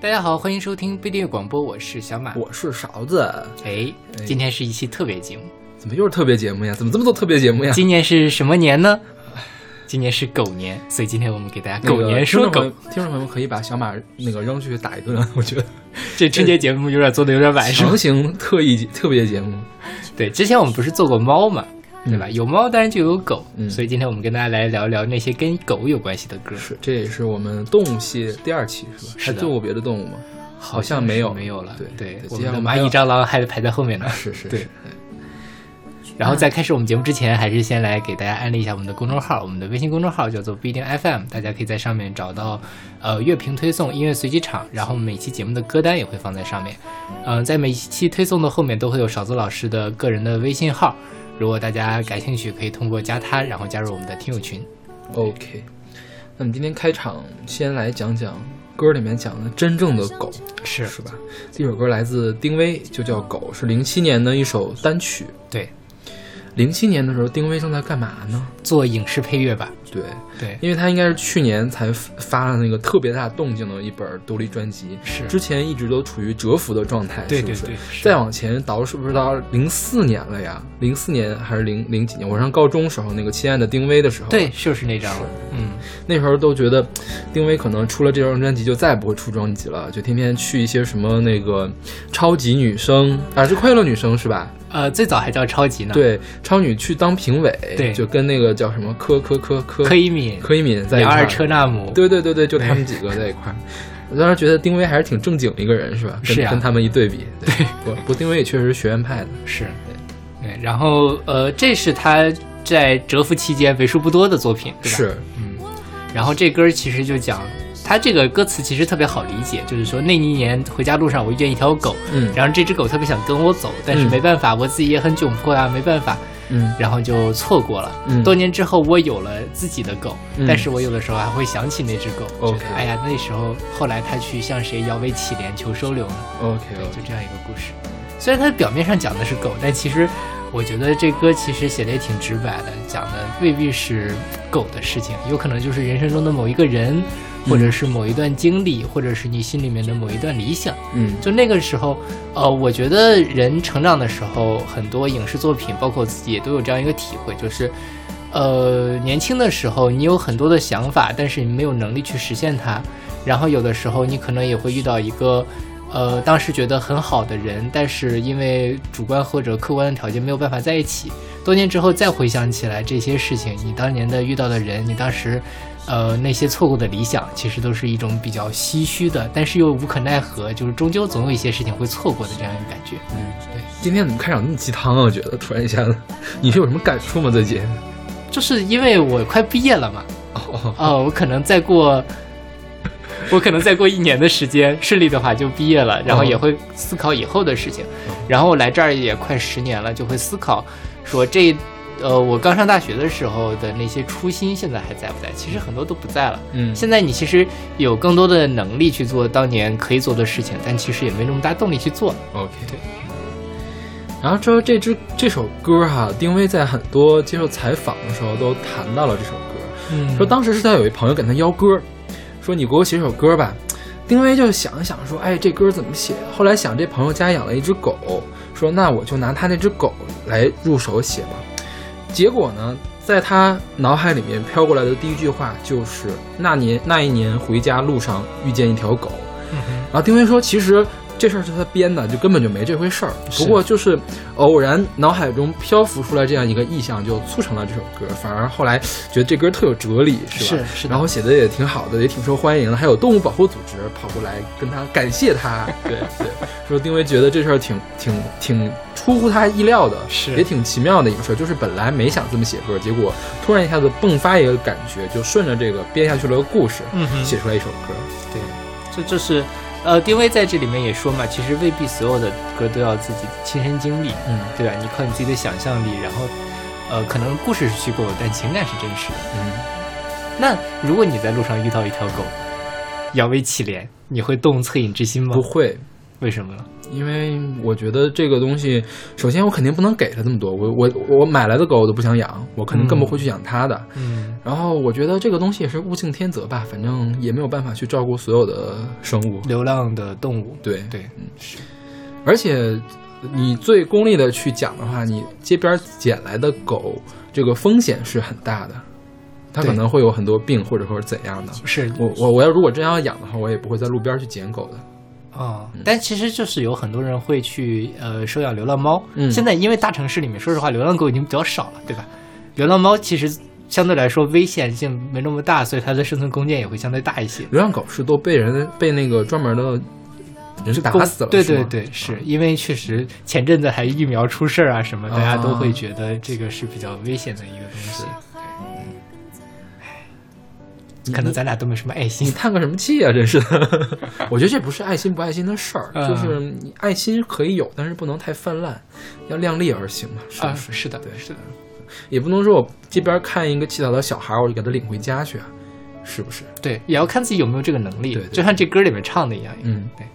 大家好，欢迎收听不一定广播，我是小马，我是勺子。哎，今天是一期特别节目，怎么又是特别节目呀？怎么这么多特别节目呀？今年是什么年呢？今年是狗年，所以今天我们给大家狗年说狗。听众朋友可以把小马那个扔出去打一顿，我觉得这春节节目有点做的有点晚，强行特意特别节目。对，之前我们不是做过猫嘛？对吧？有猫当然就有狗，所以今天我们跟大家来聊一聊那些跟狗有关系的歌。是，这也是我们动物系第二期，是吧？还做过别的动物吗？好像没有，没有了。对对，我们的蚂蚁、蟑螂还排在后面呢。是是是。然后在开始我们节目之前，还是先来给大家安利一下我们的公众号，我们的微信公众号叫做不一定 FM，大家可以在上面找到呃乐评推送、音乐随机场，然后每期节目的歌单也会放在上面。嗯，在每一期推送的后面都会有勺子老师的个人的微信号。如果大家感兴趣，可以通过加他，然后加入我们的听友群。OK，那么今天开场先来讲讲歌里面讲的真正的狗，是是吧？这首歌来自丁薇，就叫《狗》，是零七年的一首单曲。对。零七年的时候，丁薇正在干嘛呢？做影视配乐吧。对对，因为他应该是去年才发了那个特别大动静的一本独立专辑，是之前一直都处于蛰伏的状态，对对对。再往前倒是不是到零四年了呀？零四年还是零零几年？我上高中时候那个《亲爱的丁薇》的时候，对，就是那张。嗯，那时候都觉得丁薇可能出了这张专辑就再也不会出专辑了，就天天去一些什么那个超级女生啊，是快乐女生是吧？呃，最早还叫超级呢。对，超女去当评委，对，就跟那个叫什么柯柯柯柯柯以敏，柯以敏在一块儿。车纳姆，对对对对，就他们几个在一块儿。我当时觉得丁薇还是挺正经一个人，是吧？是啊。跟他们一对比，对。不不，丁薇也确实是学院派的。是。对对。然后呃，这是他在蛰伏期间为数不多的作品，对吧？是。嗯。然后这歌其实就讲。他这个歌词其实特别好理解，就是说那一年回家路上我遇见一条狗，嗯，然后这只狗特别想跟我走，但是没办法，我自己也很窘迫啊，没办法，嗯，然后就错过了。多年之后我有了自己的狗，但是我有的时候还会想起那只狗，觉得哎呀，那时候后来他去向谁摇尾乞怜求收留呢？OK，对，就这样一个故事。虽然它表面上讲的是狗，但其实我觉得这歌其实写的也挺直白的，讲的未必是狗的事情，有可能就是人生中的某一个人。或者是某一段经历，或者是你心里面的某一段理想，嗯，就那个时候，呃，我觉得人成长的时候，很多影视作品，包括我自己也都有这样一个体会，就是，呃，年轻的时候你有很多的想法，但是你没有能力去实现它，然后有的时候你可能也会遇到一个，呃，当时觉得很好的人，但是因为主观或者客观的条件没有办法在一起，多年之后再回想起来这些事情，你当年的遇到的人，你当时。呃，那些错过的理想，其实都是一种比较唏嘘的，但是又无可奈何，就是终究总有一些事情会错过的这样一个感觉。嗯，对。今天怎么开场那么鸡汤啊？我觉得突然一下子，你是有什么感触吗？最近？就是因为我快毕业了嘛。哦哦，我可能再过，我可能再过一年的时间，顺利的话就毕业了，然后也会思考以后的事情。然后我来这儿也快十年了，就会思考说这。呃，我刚上大学的时候的那些初心，现在还在不在？其实很多都不在了。嗯，现在你其实有更多的能力去做当年可以做的事情，但其实也没那么大动力去做。OK，对。然后之后这支这首歌哈，丁薇在很多接受采访的时候都谈到了这首歌。嗯，说当时是他有一朋友给他邀歌，说你给我写首歌吧。丁薇就想一想说，哎，这歌怎么写？后来想这朋友家养了一只狗，说那我就拿他那只狗来入手写吧。结果呢，在他脑海里面飘过来的第一句话就是那年那一年回家路上遇见一条狗，然后丁薇说，其实。这事儿是他编的，就根本就没这回事儿。不过就是偶然脑海中漂浮出来这样一个意象，就促成了这首歌。反而后来觉得这歌特有哲理，是吧？是。然后写的也挺好的，也挺受欢迎的。还有动物保护组织跑过来跟他感谢他，对对，说丁薇觉得这事儿挺挺挺出乎他意料的，是也挺奇妙的一个事儿。就是本来没想这么写歌，结果突然一下子迸发一个感觉，就顺着这个编下去了个故事，嗯写出来一首歌。对，这这是。呃，丁薇在这里面也说嘛，其实未必所有的歌都要自己亲身经历，嗯，对吧？你靠你自己的想象力，然后，呃，可能故事是虚构的，但情感是真实的，嗯。那如果你在路上遇到一条狗，摇尾乞怜，你会动恻隐之心吗？不会，为什么呢？因为我觉得这个东西，首先我肯定不能给它这么多，我我我买来的狗我都不想养，我肯定更不会去养它的。嗯然后我觉得这个东西也是物竞天择吧，反正也没有办法去照顾所有的生物。流浪的动物，对，对，嗯是，而且你最功利的去讲的话，你街边捡来的狗，这个风险是很大的，它可能会有很多病或者或者怎样的。是我我我要如果真要养的话，我也不会在路边去捡狗的。啊、但其实就是有很多人会去呃收养流浪猫。嗯现在因为大城市里面，说实话，流浪狗已经比较少了，对吧？流浪猫其实相对来说危险性没那么大，所以它的生存空间也会相对大一些。流浪狗是都被人被那个专门的人打死了，对对对，是因为确实前阵子还疫苗出事儿啊什么，大家都会觉得这个是比较危险的一个东西。对，可能咱俩都没什么爱心你。叹个什么气啊！真是的，我觉得这不是爱心不爱心的事儿，嗯就是你爱心可以有，但是不能太泛滥，要量力而行嘛，是啊，是？是的，对是的，也不能说我这边看一个乞讨的小孩儿，我就给他领回家去啊，是不是？对，也要看自己有没有这个能力。对对就像这歌里面唱的一样。嗯，对。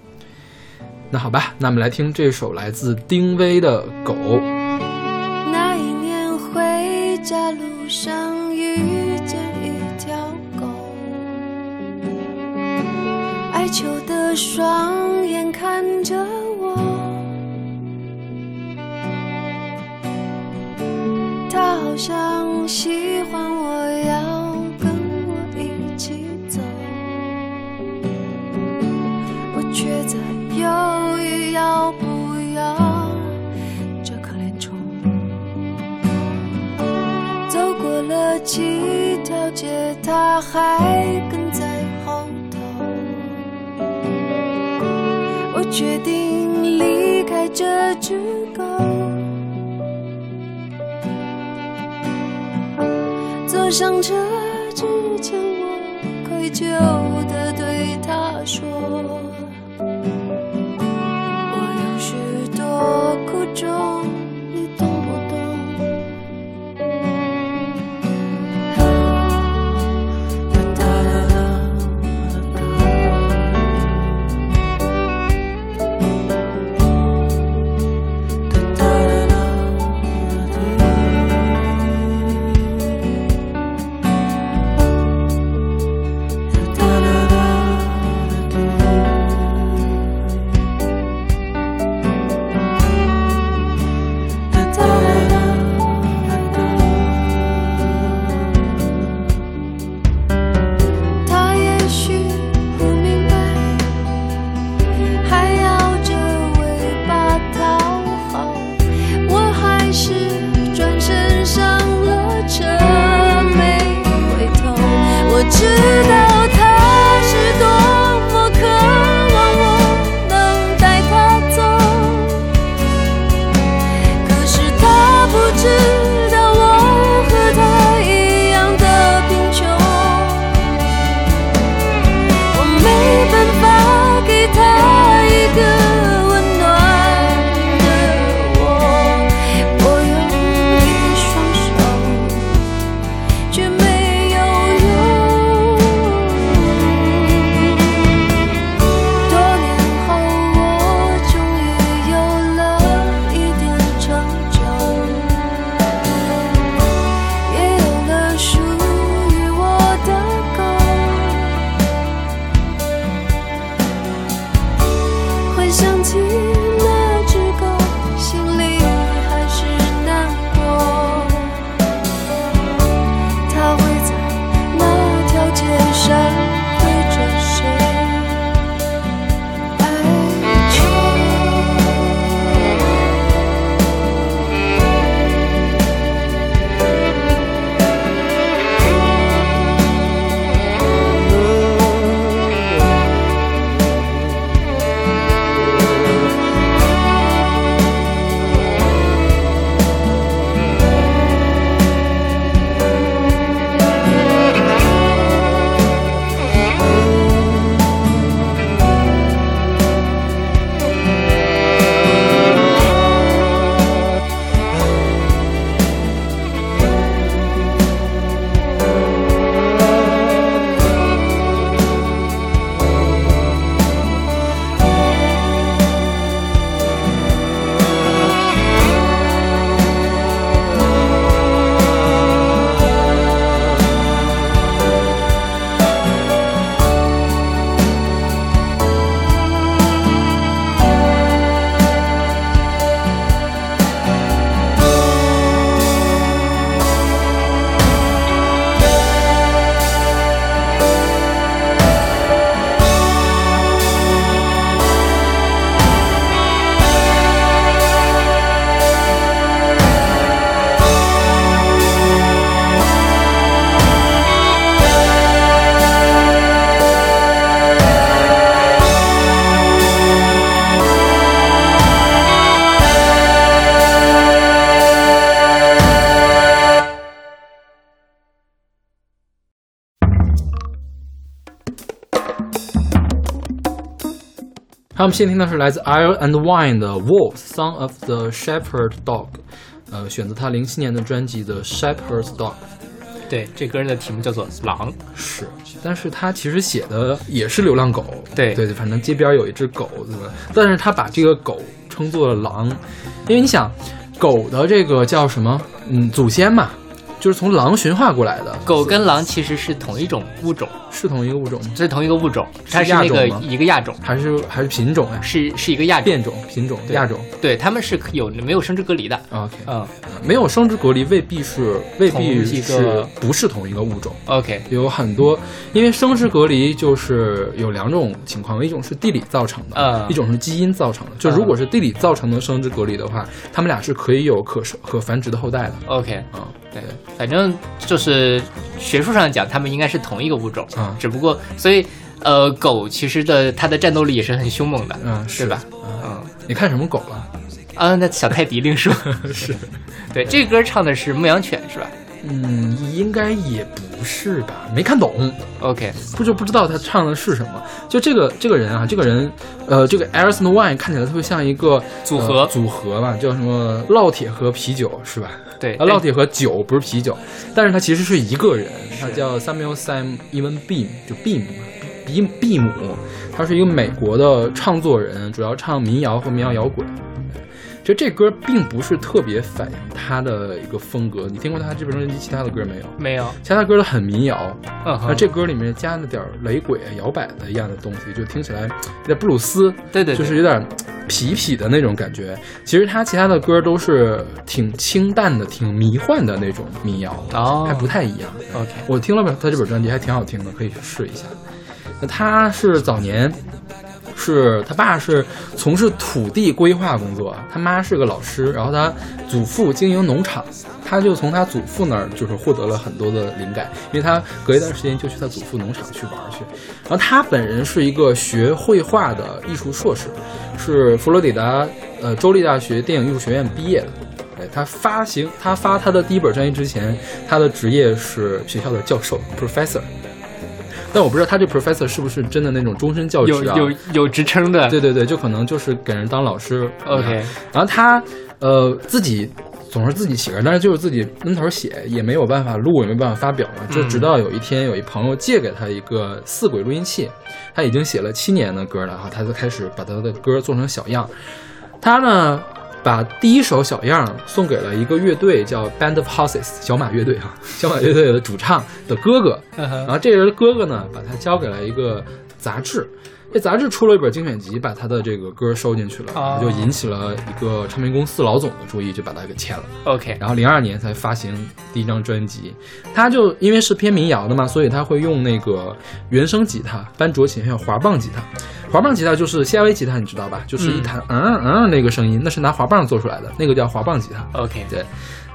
那好吧，那我们来听这首来自丁薇的《狗》。那一年回家路上哀求的双眼看着我，他好像喜欢我，要跟我一起走，我却在犹豫要不要这可怜虫。走过了几条街，他还跟决定离开这只狗，坐上车之前，我愧疚地对他说。我有许多苦衷，他们先听的是来自 Iron and Wine 的《Wolf Song of the Shepherd Dog》，呃，选择他零七年的专辑的《Shepherd's Dog》。对，这歌的题目叫做《狼》。是，但是他其实写的也是流浪狗。对对对，反正街边有一只狗，对吧？但是他把这个狗称作了狼，因为你想，狗的这个叫什么？嗯，祖先嘛，就是从狼驯化过来的。狗跟狼其实是同一种物种，是同一个物种是同一个物种，它是那个一个亚种，还是还是品种呀？是是一个亚种，变种、品种、对亚种。对，它们是有没有生殖隔离的。OK，嗯没有生殖隔离未必是未必是不是同一个物种。，OK，有很多，因为生殖隔离就是有两种情况，一种是地理造成的，嗯一种是基因造成的。就嗯如果是地理造成的生殖隔离的话，它们俩是可以有可生可繁殖的后代的。OK，啊、对，反正就是学术上讲，它们应该是同一个物种嗯只不过所以呃，狗其实的它的战斗力也是很凶猛的，嗯，是吧？嗯，嗯你看什么狗了？啊，那小泰迪另说。是，对，这歌唱的是牧羊犬是吧嗯，应该也不是吧？没看懂，？OK，不就不知道他唱的是什么。就这个这个人啊，这个人，呃，这个 Alison Wine 看起来特别像一个组合呃组合吧，叫什么烙铁和啤酒是吧？对，啊，烙铁和酒不是啤酒，但是他其实是一个人，他叫 Samuel Sam Even Beam，就 Beam 比比姆，他是一个美国的唱作人，主要唱民谣和民谣摇滚。就这歌并不是特别反映他的一个风格，你听过他这本专辑其他的歌没有？没有，其他的歌都很民谣，嗯，那这歌里面加了点雷鬼、摇摆的一样的东西，就听起来有点布鲁斯，对对，对就是有点痞痞的那种感觉。其实他其他的歌都是挺清淡的、挺迷幻的那种民谣，哦还不太一样。OK，我听了他这本专辑还挺好听的，可以去试一下。那他是早年是他爸是从事土地规划工作，他妈是个老师，然后他祖父经营农场，他就从他祖父那儿就是获得了很多的灵感，因为他隔一段时间就去他祖父农场去玩去。然后他本人是一个学绘画的艺术硕士，是佛罗里达呃州立大学电影艺术学院毕业的。对他发行他发他的第一本专辑之前，他的职业是学校的教授 professor，但我不知道他这 professor 是不是真的那种终身教职啊？有有有职称的，对对对，就可能就是给人当老师。，OK，然后他呃自己总是自己写歌，但是就是自己闷头写，也没有办法录，也没办法发表嘛。就嗯直到有一天，有一朋友借给他一个四轨录音器，他已经写了七年的歌了，然后他就开始把他的歌做成小样。他呢，把第一首小样送给了一个乐队，叫 Band of Horses 小马乐队啊，小马乐队的主唱的哥哥。然后这人的哥哥呢，把他交给了一个杂志，这杂志出了一本精选集，把他的这个歌收进去了，然后就引起了一个唱片公司老总的注意，就把他给签了。OK，然后零二年才发行第一张专辑，他就因为是偏民谣的嘛，所以他会用那个原声吉他、班卓琴还有滑棒吉他。滑棒吉他就是 CLA 吉他，你知道吧？就是一弹嗯嗯那个声音，那是拿滑棒做出来的，那个叫滑棒吉他。OK，对，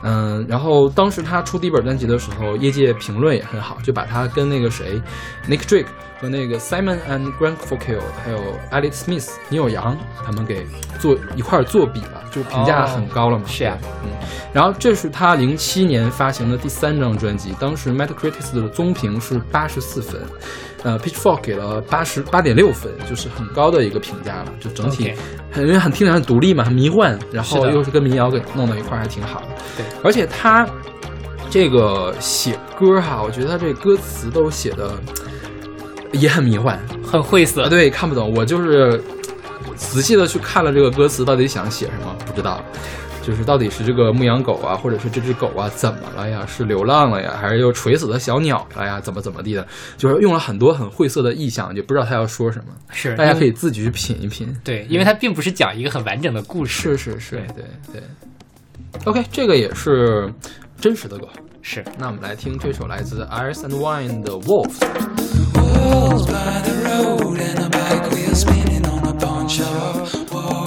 嗯，然后当时他出第一本专辑的时候，业界评论也很好，就把他跟那个谁，Nick Drake 和那个 Simon and Garfunkel 还有 Alex Smith 牛友阳他们给做一块儿作比了，就评价很高了嘛。是啊对，嗯，然后这是他零七年发行的第三张专辑，当时 Metacritic 的综评是八十四分。呃，Pitchfork 给了八十八点六分，就是很高的一个评价了，就整体很因为很听起来很独立嘛，很迷幻，然后又是跟民谣给弄到一块儿，还挺好的。对，而且他这个写歌哈，我觉得他这歌词都写的也很迷幻很晦涩啊。，对，看不懂，我就是仔细的去看了这个歌词，到底想写什么不知道。就是到底是这个牧羊狗啊，或者是这只狗啊，怎么了呀？是流浪了呀，还是又垂死的小鸟了呀？怎么怎么地的？就是用了很多很晦涩的意象，就不知道他要说什么。是大家可以自己去品一品。对，因为它并不是讲一个很完整的故事，是是是，对对。OK，这个也是真实的狗。是那我们来听这首来自 Iris and Wine 的 Wolf。Walls by the road and a bike wheel spinning on a pawn shop wall.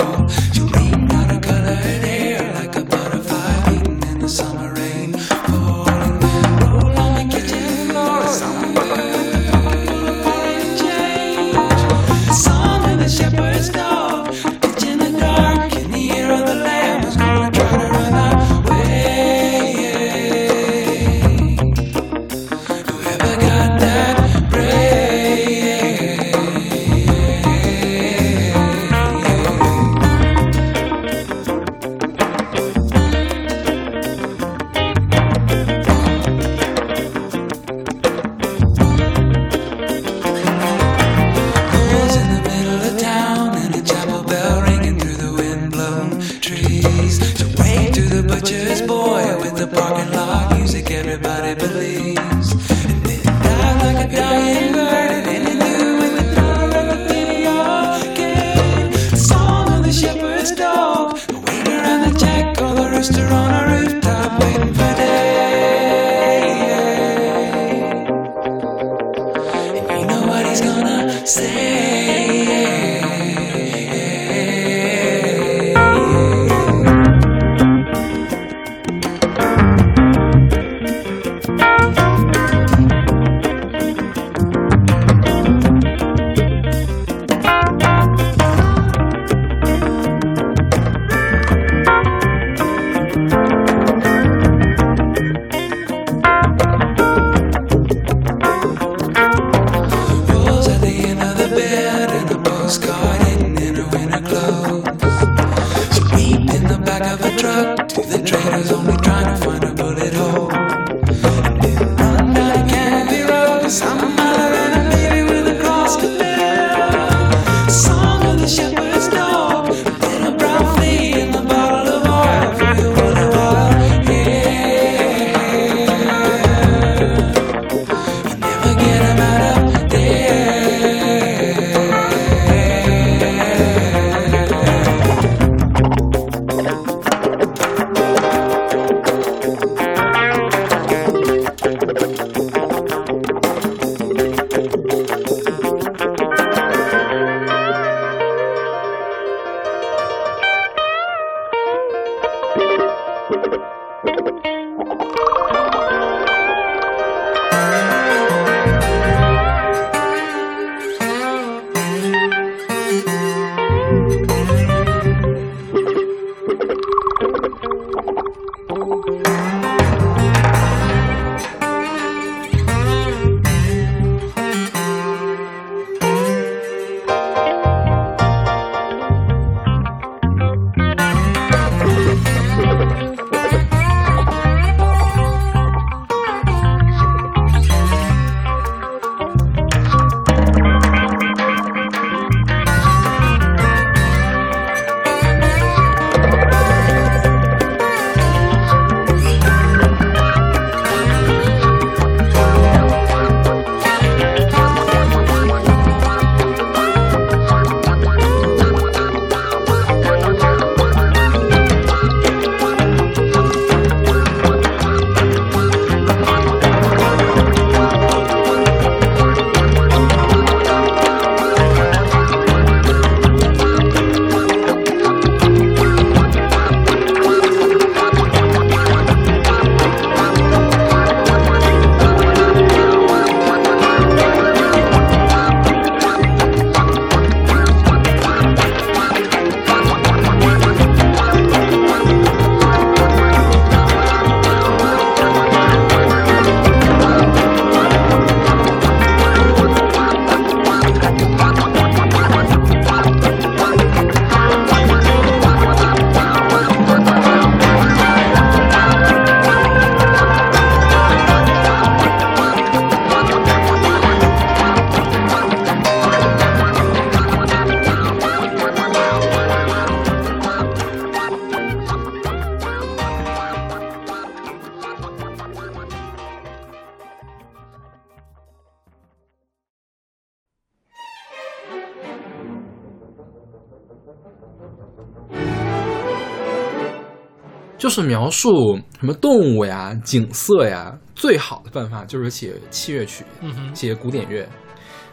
就是描述什么动物呀、景色呀，最好的办法就是写器乐曲，写古典乐。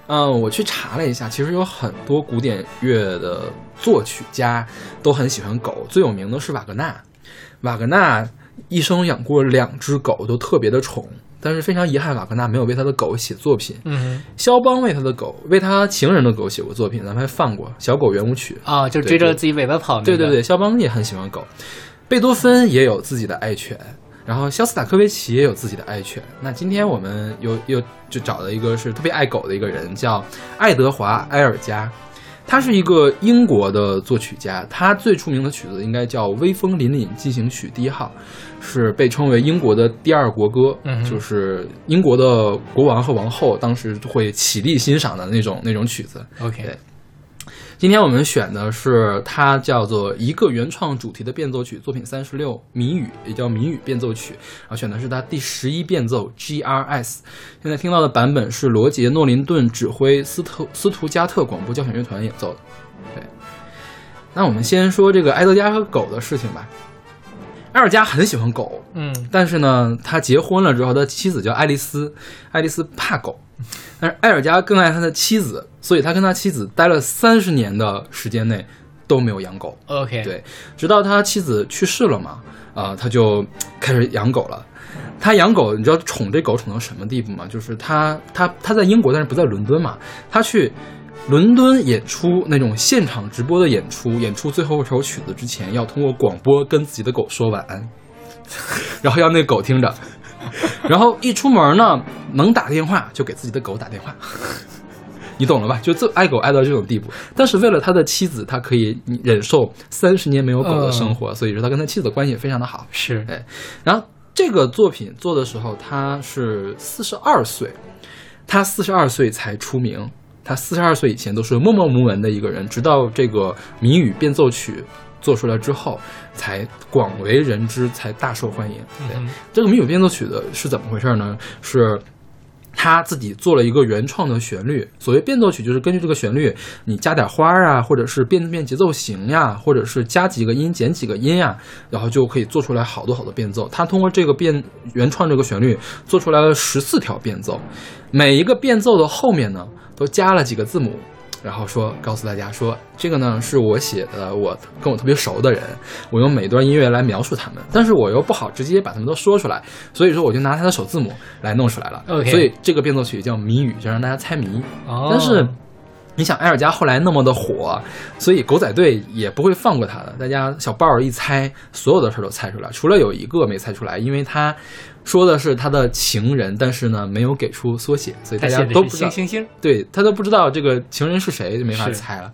嗯，我去查了一下，其实有很多古典乐的作曲家都很喜欢狗，最有名的是瓦格纳。瓦格纳一生养过两只狗，都特别的宠，但是非常遗憾，瓦格纳没有为他的狗写作品。嗯肖邦为他的狗，为他情人的狗写过作品，咱们还放过《小狗圆舞曲》。哼，啊，就追着自己尾巴跑、那个。对对对，肖邦也很喜欢狗，贝多芬也有自己的爱犬，然后肖斯塔科维奇也有自己的爱犬。那今天我们又又就找了一个是特别爱狗的一个人，叫爱德华·埃尔加。他是一个英国的作曲家，他最出名的曲子应该叫《威风凛凛进行曲第一号》，是被称为英国的第二国歌，嗯就是英国的国王和王后当时会起立欣赏的那种那种曲子。，OK，对今天我们选的是它叫做一个原创主题的变奏曲作品三十六谜语，也叫谜语变奏曲，然后选的是它第十一变奏 GRS。现在听到的版本是罗杰·诺林顿指挥斯特斯图加特广播交响乐团演奏的。对，那我们先说这个埃德加和狗的事情吧。埃尔加很喜欢狗，嗯但是呢，他结婚了之后，他妻子叫爱丽丝，爱丽丝怕狗，但是埃尔加更爱他的妻子，所以他跟他妻子待了三十年的时间内都没有养狗。，OK，，对，直到他妻子去世了嘛，啊、他就开始养狗了。他养狗，你知道宠这狗宠到什么地步吗？就是他他他在英国，但是不在伦敦嘛，他去伦敦演出那种现场直播的演出，演出最后一首曲子之前，要通过广播跟自己的狗说晚安，然后要那狗听着，然后一出门呢，能打电话就给自己的狗打电话。你懂了吧？就这爱狗爱到这种地步，但是为了他的妻子，他可以忍受三十年没有狗的生活，所以说他跟他妻子的关系也非常的好。是，对，然后这个作品做的时候，他是四十二岁，他四十二岁才出名。他四十二岁以前都是默默无闻的一个人，直到这个谜语变奏曲做出来之后，才广为人知，才大受欢迎。对，嗯这个谜语变奏曲的是怎么回事呢？是他自己做了一个原创的旋律。所谓变奏曲，就是根据这个旋律，你加点花儿啊，或者是变变节奏型呀，或者是加几个音、减几个音呀，然后就可以做出来好多好多变奏。他通过这个变原创这个旋律，做出来了十四条变奏，每一个变奏的后面呢，都加了几个字母。然后说告诉大家说，这个呢是我写的，我跟我特别熟的人，我用每段音乐来描述他们，但是我又不好直接把他们都说出来，所以说我就拿他的首字母来弄出来了。OK 所以这个变奏曲叫谜语，就让大家猜谜。哦，但是你想，埃尔加后来那么的火，所以狗仔队也不会放过他的。大家小豹儿一猜，所有的事儿都猜出来，除了有一个没猜出来，因为他说的是他的情人，但是呢没有给出缩写，所以大家都不知道星。星星，对他都不知道这个情人是谁，就没法猜了。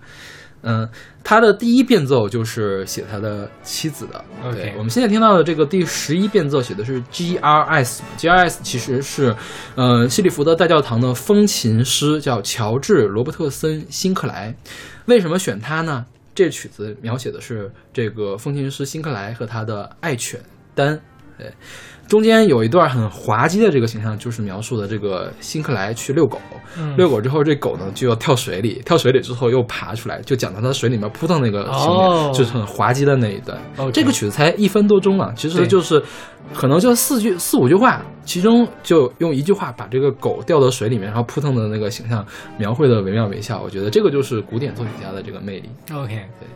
嗯，他的第一变奏就是写他的妻子的。OK 对，我们现在听到的这个第十一变奏写的是 G R S，G R S 其实是，呃，西里福德大教堂的风琴师叫乔治·罗伯特森·辛克莱。为什么选他呢？这曲子描写的是这个风琴师辛克莱和他的爱犬丹。对，中间有一段很滑稽的这个形象，就是描述的这个辛克莱去遛狗，嗯遛狗之后，这狗呢就要跳水里，跳水里之后又爬出来，就讲到它水里面扑腾那个情节，哦就是很滑稽的那一段。这个曲子才一分多钟啊，其实就是可能就四句四五句话，其中就用一句话把这个狗掉到水里面，然后扑腾的那个形象描绘的惟妙惟肖。我觉得这个就是古典作曲家的这个魅力。OK，对。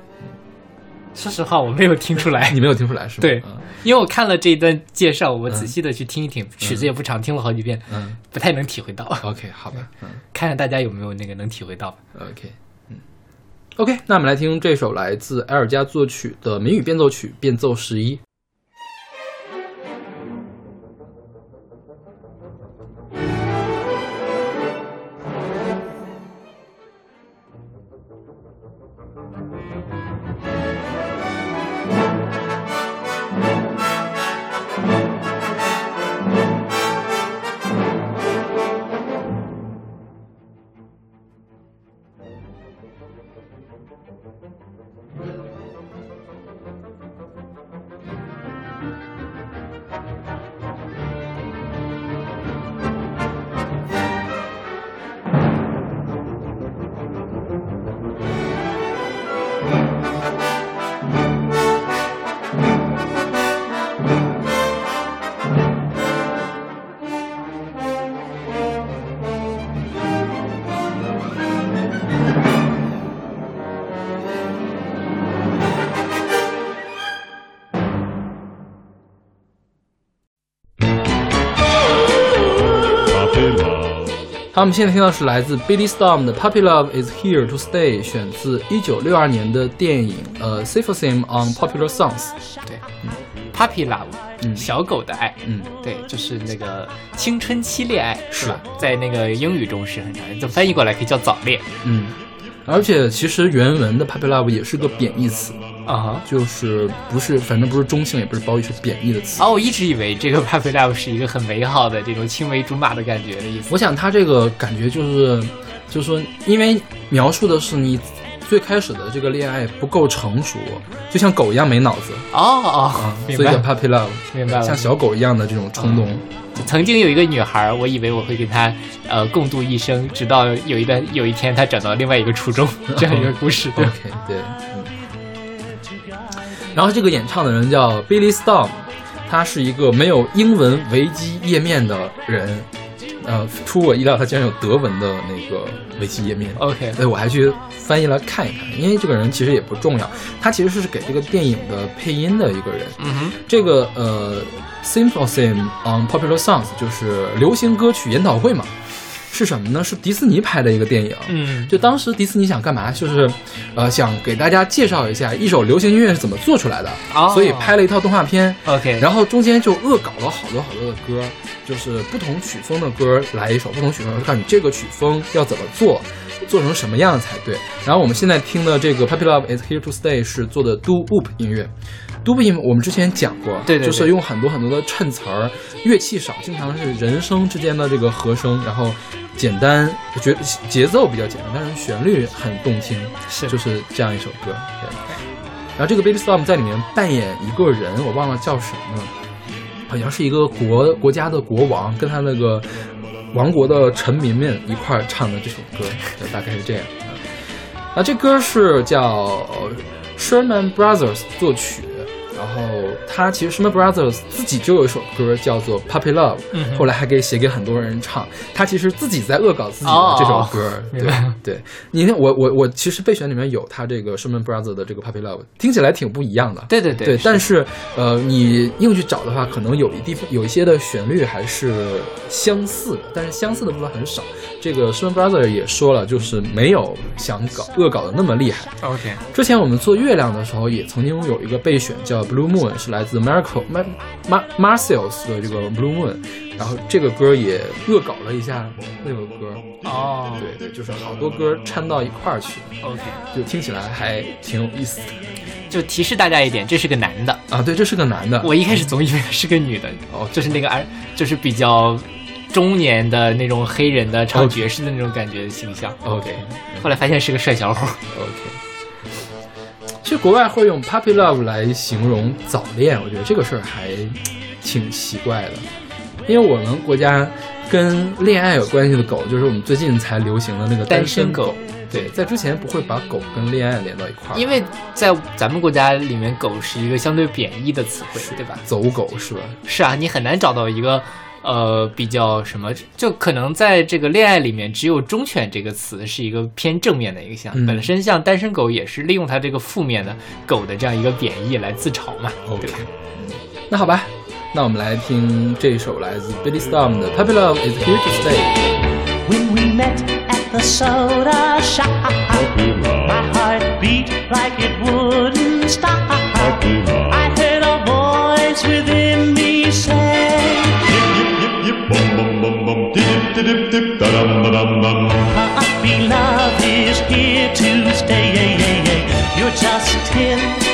说实话，我没有听出来你，没有听出来是吗？对嗯因为我看了这一段介绍，我仔细的去听一听，曲子也不长，听了好几遍，嗯不太能体会到。OK，好吧，嗯。看看大家有没有那个能体会到。OK，嗯，OK，那我们来听这首来自埃尔加作曲的谜语变奏曲变奏十一。好，我们现在听到是来自 Billy Storm 的《Puppy Love Is Here to Stay》，选自一九六二年的电影呃《s y p h o s i m on Popular Songs》。对嗯，Puppy Love，嗯。小狗的爱，嗯，对，就是那个青春期恋爱，是。吧？在那个英语中是很常见，翻译过来可以叫早恋。嗯，而且其实原文的 Puppy Love 也是个贬义词，啊哈。就是不是反正不是中性，也不是褒义，是贬义的词。哦，我一直以为这个 Puppy Love 是一个很美好的这种青梅竹马的感觉的意思。我想他这个感觉就是，就是说，因为描述的是你最开始的这个恋爱不够成熟，就像狗一样没脑子哦哦啊，，所以叫，puppy love，明白了。像小狗一样的这种冲动。曾经有一个女孩，我以为我会跟她呃共度一生，直到有一段有一天她转到另外一个初中，这样一个故事。对 OK，对，嗯。然后这个演唱的人叫 Billy Storm，他是一个没有英文维基页面的人，呃，出我意料，他竟然有德文的那个维基页面。OK，所以我还去翻译来看一看，因为这个人其实也不重要，他其实是给这个电影的配音的一个人。嗯哼，这个呃，Symposium on Popular Songs 就是流行歌曲研讨会嘛，是什么呢？是迪士尼拍的一个电影。嗯，就当时迪士尼想干嘛？就是，呃，想给大家介绍一下一首流行音乐是怎么做出来的，哦所以拍了一套动画片。OK，然后中间就恶搞了好多好多的歌，就是不同曲风的歌来一首，不同曲风，看你这个曲风要怎么做，做成什么样才对。然后我们现在听的这个《Puppy Love Is Here to Stay》是做的 Do Wop 音乐。我们之前讲过，对对对就是用很多很多的衬词儿，乐器少，经常是人声之间的这个和声，然后简单，节节奏比较简单，但是旋律很动听，是就是这样一首歌。对。然后这个 Baby Storm 在里面扮演一个人，我忘了叫什么，好像是一个国国家的国王，跟他那个王国的臣民们一块儿唱的这首歌，大概是这样。啊，这歌是叫 Sherman Brothers 作曲。然后他其实 Sherman Brothers 自己就有一首歌叫做 Puppy Love，、嗯后来还给写给很多人唱。他其实自己在恶搞自己的哦这首歌，对对。你看我我我其实备选里面有他这个 Sherman Brothers 的这个 Puppy Love，听起来挺不一样的。对对对对，但是呃，你硬去找的话，可能有一地方有一些的旋律还是相似的，但是相似的部分很少。这个 Sherman Brothers 也说了，就是没有想搞恶搞的那么厉害。OK，之前我们做月亮的时候，也曾经有一个备选叫 Blue Moon，是来自 Marco Mar Mar Marcel's 的这个 Blue Moon，然后这个歌也恶搞了一下那个歌。哦，对对，就是好多歌掺到一块儿去，，OK，就听起来还挺有意思的就提示大家一点，这是个男的。啊。对，这是个男的，我一开始总以为是个女的，哦就是那个儿，就是比较中年的那种黑人的唱爵士的那种感觉的形象。OK 后来发现是个帅小伙。OK。其实国外会用 puppy love 来形容早恋，我觉得这个事儿还挺奇怪的，因为我们国家跟恋爱有关系的狗，就是我们最近才流行的那个单身身狗。对，在之前不会把狗跟恋爱连到一块儿，因为在咱们国家里面，狗是一个相对贬义的词汇，对吧？走狗是吧？是啊，你很难找到一个呃比较什么，就可能在这个恋爱里面，只有忠犬这个词是一个偏正面的一个象。嗯本身像单身狗也是利用它这个负面的狗的这样一个贬义来自嘲嘛 OK 对吧？那好吧，那我们来听这首来自 Billy Storm 的 Puppy Love Is Here to Stay。When we met at the soda shop, my heart beat like it wouldn't stop. Puppy love is here to stay. You're just ten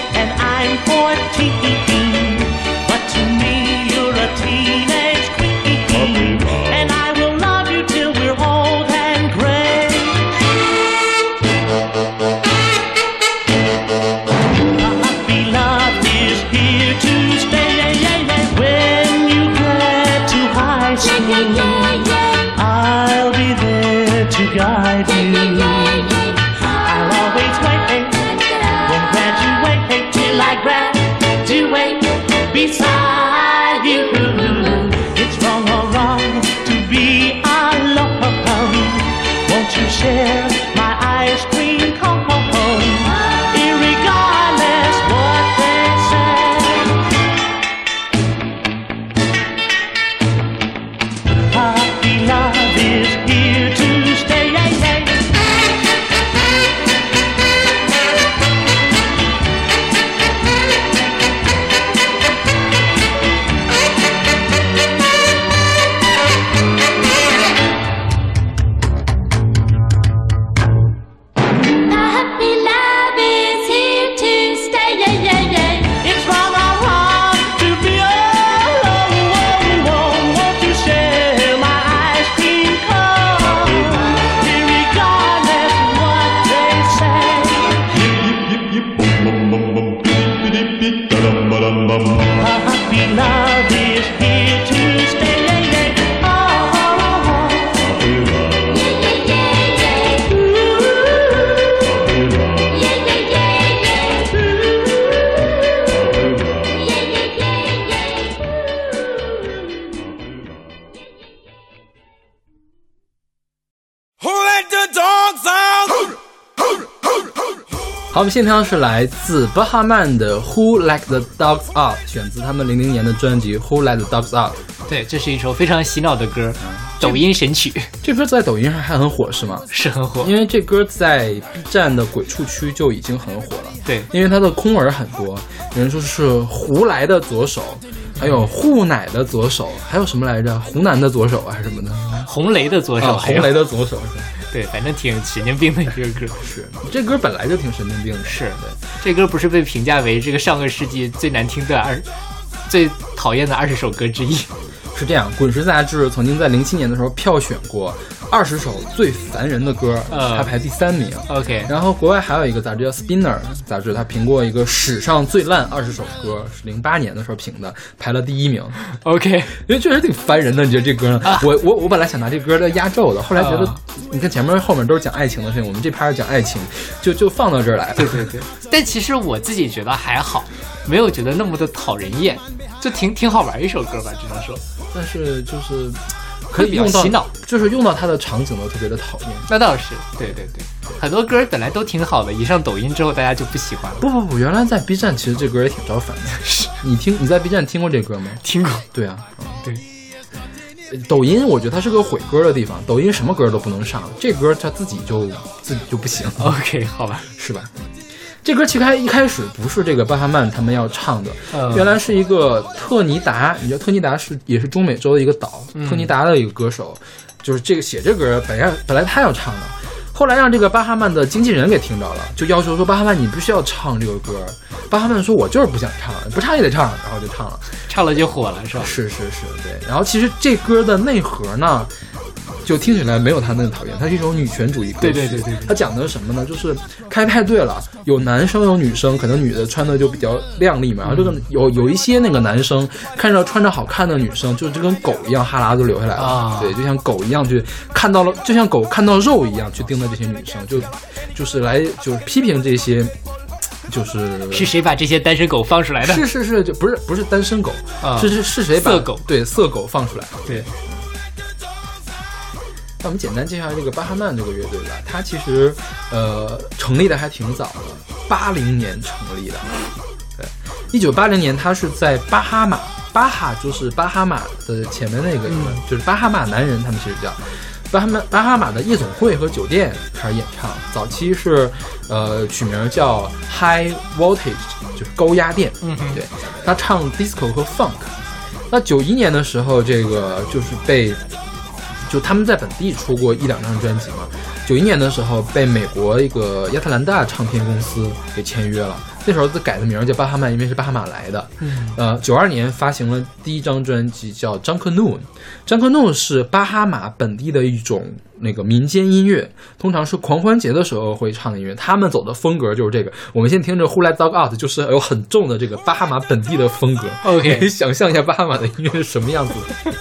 好，我们现在听到的是来自巴哈曼的《Who Let the Dogs Out》，选自他们零零年的专辑《Who Let the Dogs Out》。对，这是一首非常洗脑的歌，抖音神曲，这歌在抖音上还很火，是吗？是很火。因为这歌在 B 站的鬼畜区就已经很火了。对，因为它的空耳很多，有人说是胡来的左手，还有沪奶的左手，还有什么来着？湖南的左手啊还是什么的？红雷的左手，啊，红雷的左手。对，反正挺神经病的一个歌。是，这歌本来就挺神经病的。是，这歌不是被评价为这个上个世纪最难听的二、最讨厌的二十首歌之一。是这样，《滚石》杂志曾经在零七年的时候票选过二十首最烦人的歌，呃它排第三名。OK，然后国外还有一个杂志叫 Spinner 杂志，它评过一个史上最烂二十首歌，是零八年的时候评的，排了第一名。OK，因为确实挺烦人的，你觉得这歌呢？我我我本来想拿这歌来压轴的，后来觉得啊，你看前面后面都是讲爱情的事情，我们这趴是讲爱情，就就放到这儿来了。对对对。但其实我自己觉得还好，没有觉得那么的讨人厌，就挺挺好玩一首歌吧，只能说。但是就是可以用到洗脑，就是用到它的场景都特别的讨厌。那倒是，对对对，很多歌本来都挺好的，一上抖音之后大家就不喜欢了。不不不，原来在 B 站其实这歌也挺招烦的。你听你在 B 站听过这歌吗？听过，对啊，嗯对。抖音我觉得它是个毁歌的地方，抖音什么歌都不能上，这歌它自己就自己就不行，OK，好吧，是吧？这歌其实一开始不是这个巴哈曼他们要唱的，嗯原来是一个特尼达，你知道特尼达是也是中美洲的一个岛，嗯特尼达的一个歌手，就是这个写这歌本来本来他要唱的，后来让这个巴哈曼的经纪人给听着了，就要求说巴哈曼你必须要唱这个歌，巴哈曼说我就是不想唱，不唱也得唱，然后就唱了。唱了就火了，是吧？是是是，对。然后其实这歌的内核呢，就听起来没有他那么讨厌，它是一种女权主义歌曲。对对对对对它讲的是什么呢？就是开派对了，有男生有女生，可能女的穿的就比较靓丽嘛，然后这个有有一些那个男生看着穿着好看的女生，就就跟狗一样哈喇子流下来了，啊对，就像狗一样去看到了，就像狗看到肉一样去盯着这些女生，就就是来就是批评这些。就是是谁把这些单身狗放出来的？是是是，就不是不是单身狗，啊是是是谁把色狗对色狗放出来？对，那我们简单介绍这个巴哈曼这个乐队吧，它其实呃成立的还挺早的，八零年成立的。对，一九八零年，它是在巴哈马，巴哈就是巴哈马的前面那个，嗯就是巴哈马男人，他们其实叫。巴哈马巴哈马的夜总会和酒店开始演唱，早期是呃取名叫 High Voltage，就是高压电。嗯哼对，他唱 disco 和 funk。那九一年的时候，这个就是被就他们在本地出过一两张专辑嘛。九一年的时候，被美国一个亚特兰大唱片公司给签约了。那时候他改的名儿叫巴哈曼，因为是巴哈马来的。嗯，呃，九二年发行了第一张专辑叫《张克怒》，张克怒是巴哈马本地的一种那个民间音乐，通常是狂欢节的时候会唱的音乐。他们走的风格就是这个。我们先听着《Who Let Dog Out》，就是有很重的这个巴哈马本地的风格。OK 想象一下巴哈马的音乐是什么样子的。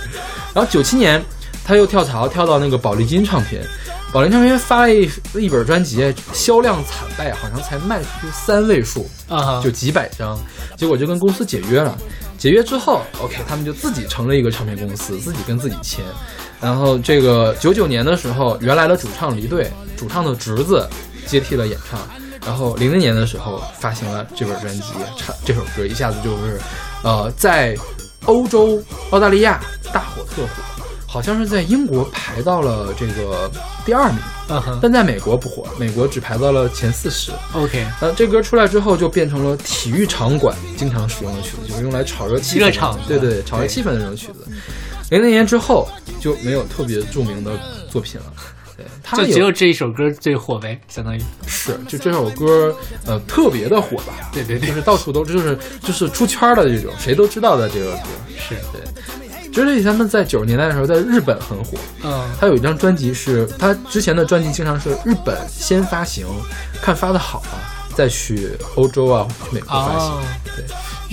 然后九七年，他又跳槽跳到那个宝丽金唱片。宝丽金唱片发了一一本专辑，销量惨败，好像才卖出三位数。啊哈，就几百张，结果就跟公司解约了。解约之后，OK，他们就自己成了一个唱片公司，自己跟自己签。然后这个九九年的时候，原来的主唱离队，主唱的侄子接替了演唱。然后零零年的时候发行了这本专辑，唱这首歌一下子就是，呃，在欧洲、澳大利亚大火特火，好像是在英国排到了这个第二名，但在美国不火，美国只排到了前四十。，OK，呃，这歌出来之后，就变成了体育场馆经常使用的曲子，就是用来炒热气氛。热场对对，炒热气氛的那种曲子。零零年之后就没有特别著名的作品了。对，他就只有这一首歌最火呗，相当于。是就这首歌，呃，特别的火吧？对对对就是到处都就是就是出圈的这种，谁都知道的这个歌。是，对，就是 j 他们在九十年代的时候在日本很火，嗯，他有一张专辑是他之前的专辑经常是日本先发行，看发的好啊，再去欧洲啊，去美国发行。哦，对，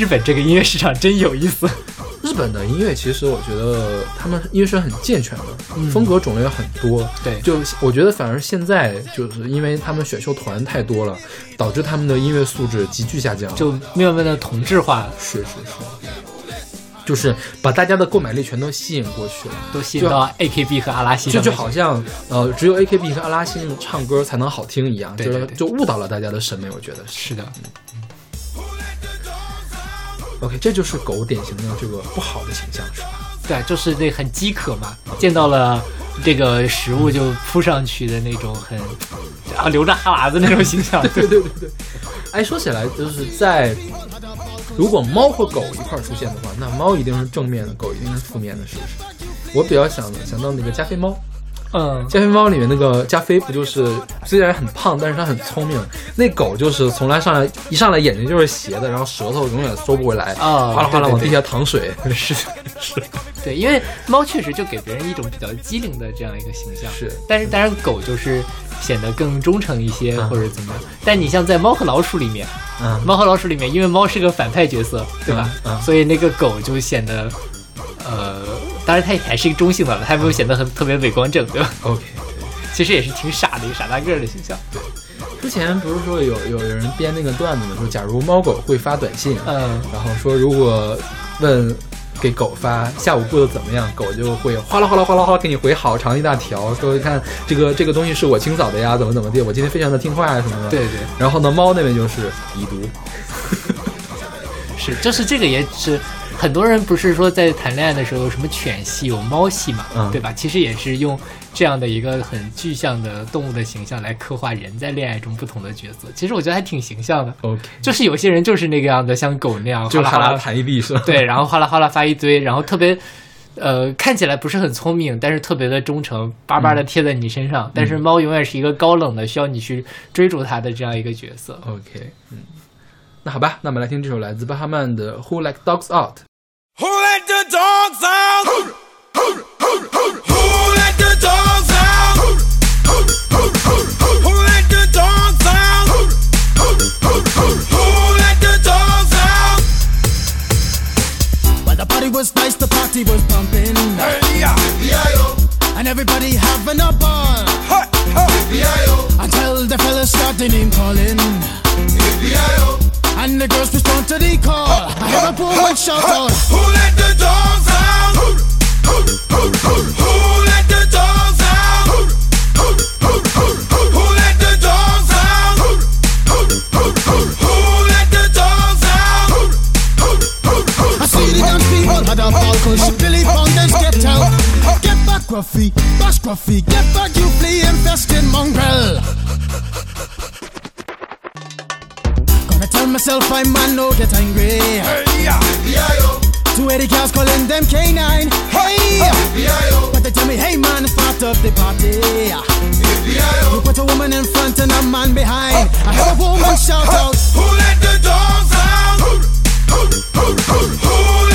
日本这个音乐市场真有意思。日本的音乐其实我觉得他们音乐是很健全的，嗯风格种类很多。对就我觉得反而现在就是因为他们选秀团太多了，导致他们的音乐素质急剧下降。就慢慢的同质化了。是是是，就是把大家的购买力全都吸引过去了。都吸引到 AKB 和阿拉西就上面去，就好像呃，只有 AKB 和阿拉西唱歌才能好听一样，对对对就是就误导了大家的审美，我觉得是。是的，OK，这就是狗典型的这个不好的形象，是吧？对，就是那很饥渴嘛，见到了这个食物就扑上去的那种很啊流着哈喇子那种形象。对对对对。哎，说起来，就是在如果猫和狗一块出现的话，那猫一定是正面的，狗一定是负面的，是不是？我比较想想到那个加菲猫，嗯，加菲猫里面那个加菲不就是虽然很胖，但是它很聪明。那狗就是从来上来一上来眼睛就是斜的，然后舌头永远缩不回来，啊哗啦哗啦往地下淌水。是是，对，因为猫确实就给别人一种比较机灵的这样一个形象，是但是当然狗就是显得更忠诚一些、嗯或者怎么样。但你像在猫和老鼠里面，嗯，猫和老鼠里面，因为猫是个反派角色，对吧？嗯嗯所以那个狗就显得，呃，当然它也还是一个中性的了，它没有显得很特别伟光正，对吧？OK。其实也是挺傻的一个傻大个儿的形象。之前不是说有有有人编那个段子嘛，说假如猫狗会发短信，嗯，然后说如果问给狗发下午过得怎么样，狗就会哗啦哗啦哗啦哗啦给你回好长一大条，说你看这个这个东西是我清扫的呀，怎么怎么地，我今天非常的听话呀什么的。对。对，然后呢，猫那边就是已读，是，就是这个也是。很多人不是说在谈恋爱的时候有什么犬系、有猫系嘛，嗯对吧？其实也是用这样的一个很具象的动物的形象来刻画人在恋爱中不同的角色。其实我觉得还挺形象的。OK，就是有些人就是那个样子，像狗那样，就哈啦哗啦弹一地是吧？对，然后哗啦哗啦发一堆，然后特别，呃，看起来不是很聪明，但是特别的忠诚，巴巴的贴在你身上。但是猫永远是一个高冷的，需要你去追逐它的这样一个角色。OK，嗯，那好吧，那我们来听这首来自巴哈曼的《Who Let Dogs Out》。Who let the dogs out? Who let the dogs out? Who let the dogs out? Who let the dogs out? Well, the party was nice, the party was pumping, Hey, yeah, and everybody having a ball. hey, hey, B-I-O, Until the fellas started name calling, B-I-O. And the girls respond to the call. I hear a woman shout out, Who let the dogs out? Who let the dogs out? Who let the dogs out? Who let the dogs out? I see the dance people had a ball, cause she Billy Fountains get out. Get back, Gruffy, bash Gruffy, get back, you flea infested mongrel. Myself I'm man, no get angry. Hey, yeah, B-I-O, Two eighty cows calling them canine. Hey! B-I-O, But they tell me, hey man, start up the party. B-I-O. You put a woman in front and a man behind. I heard a woman shout out, Who let the dogs out? Who let the dogs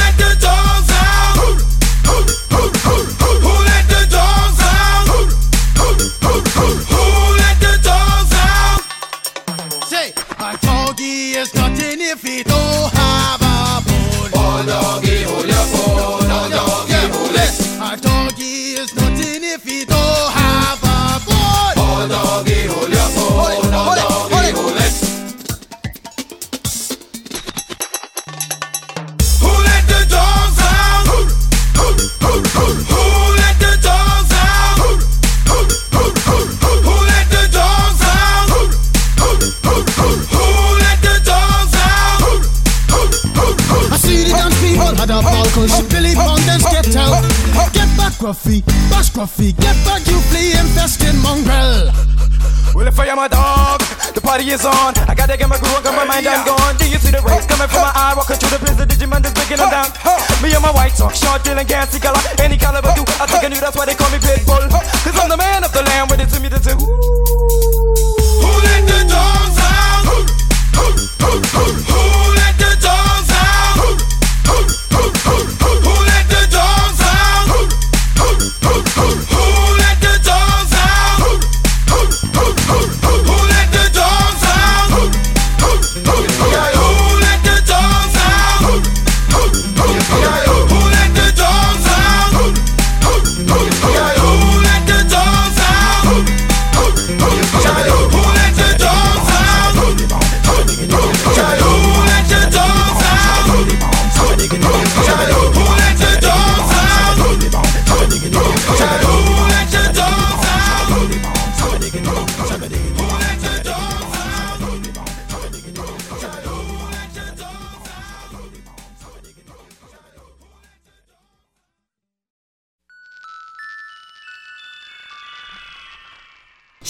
is on. I gotta get my groove on, got my mind, I'm gone. Do you see the rays coming from my eye? Walking through the prison, Digimon is breaking them down. Me and my white talk, short, dealing, can't see color. Any caliber do, I think I knew that's why they call me Pitbull. Cause I'm the man of the land, with it to me to say,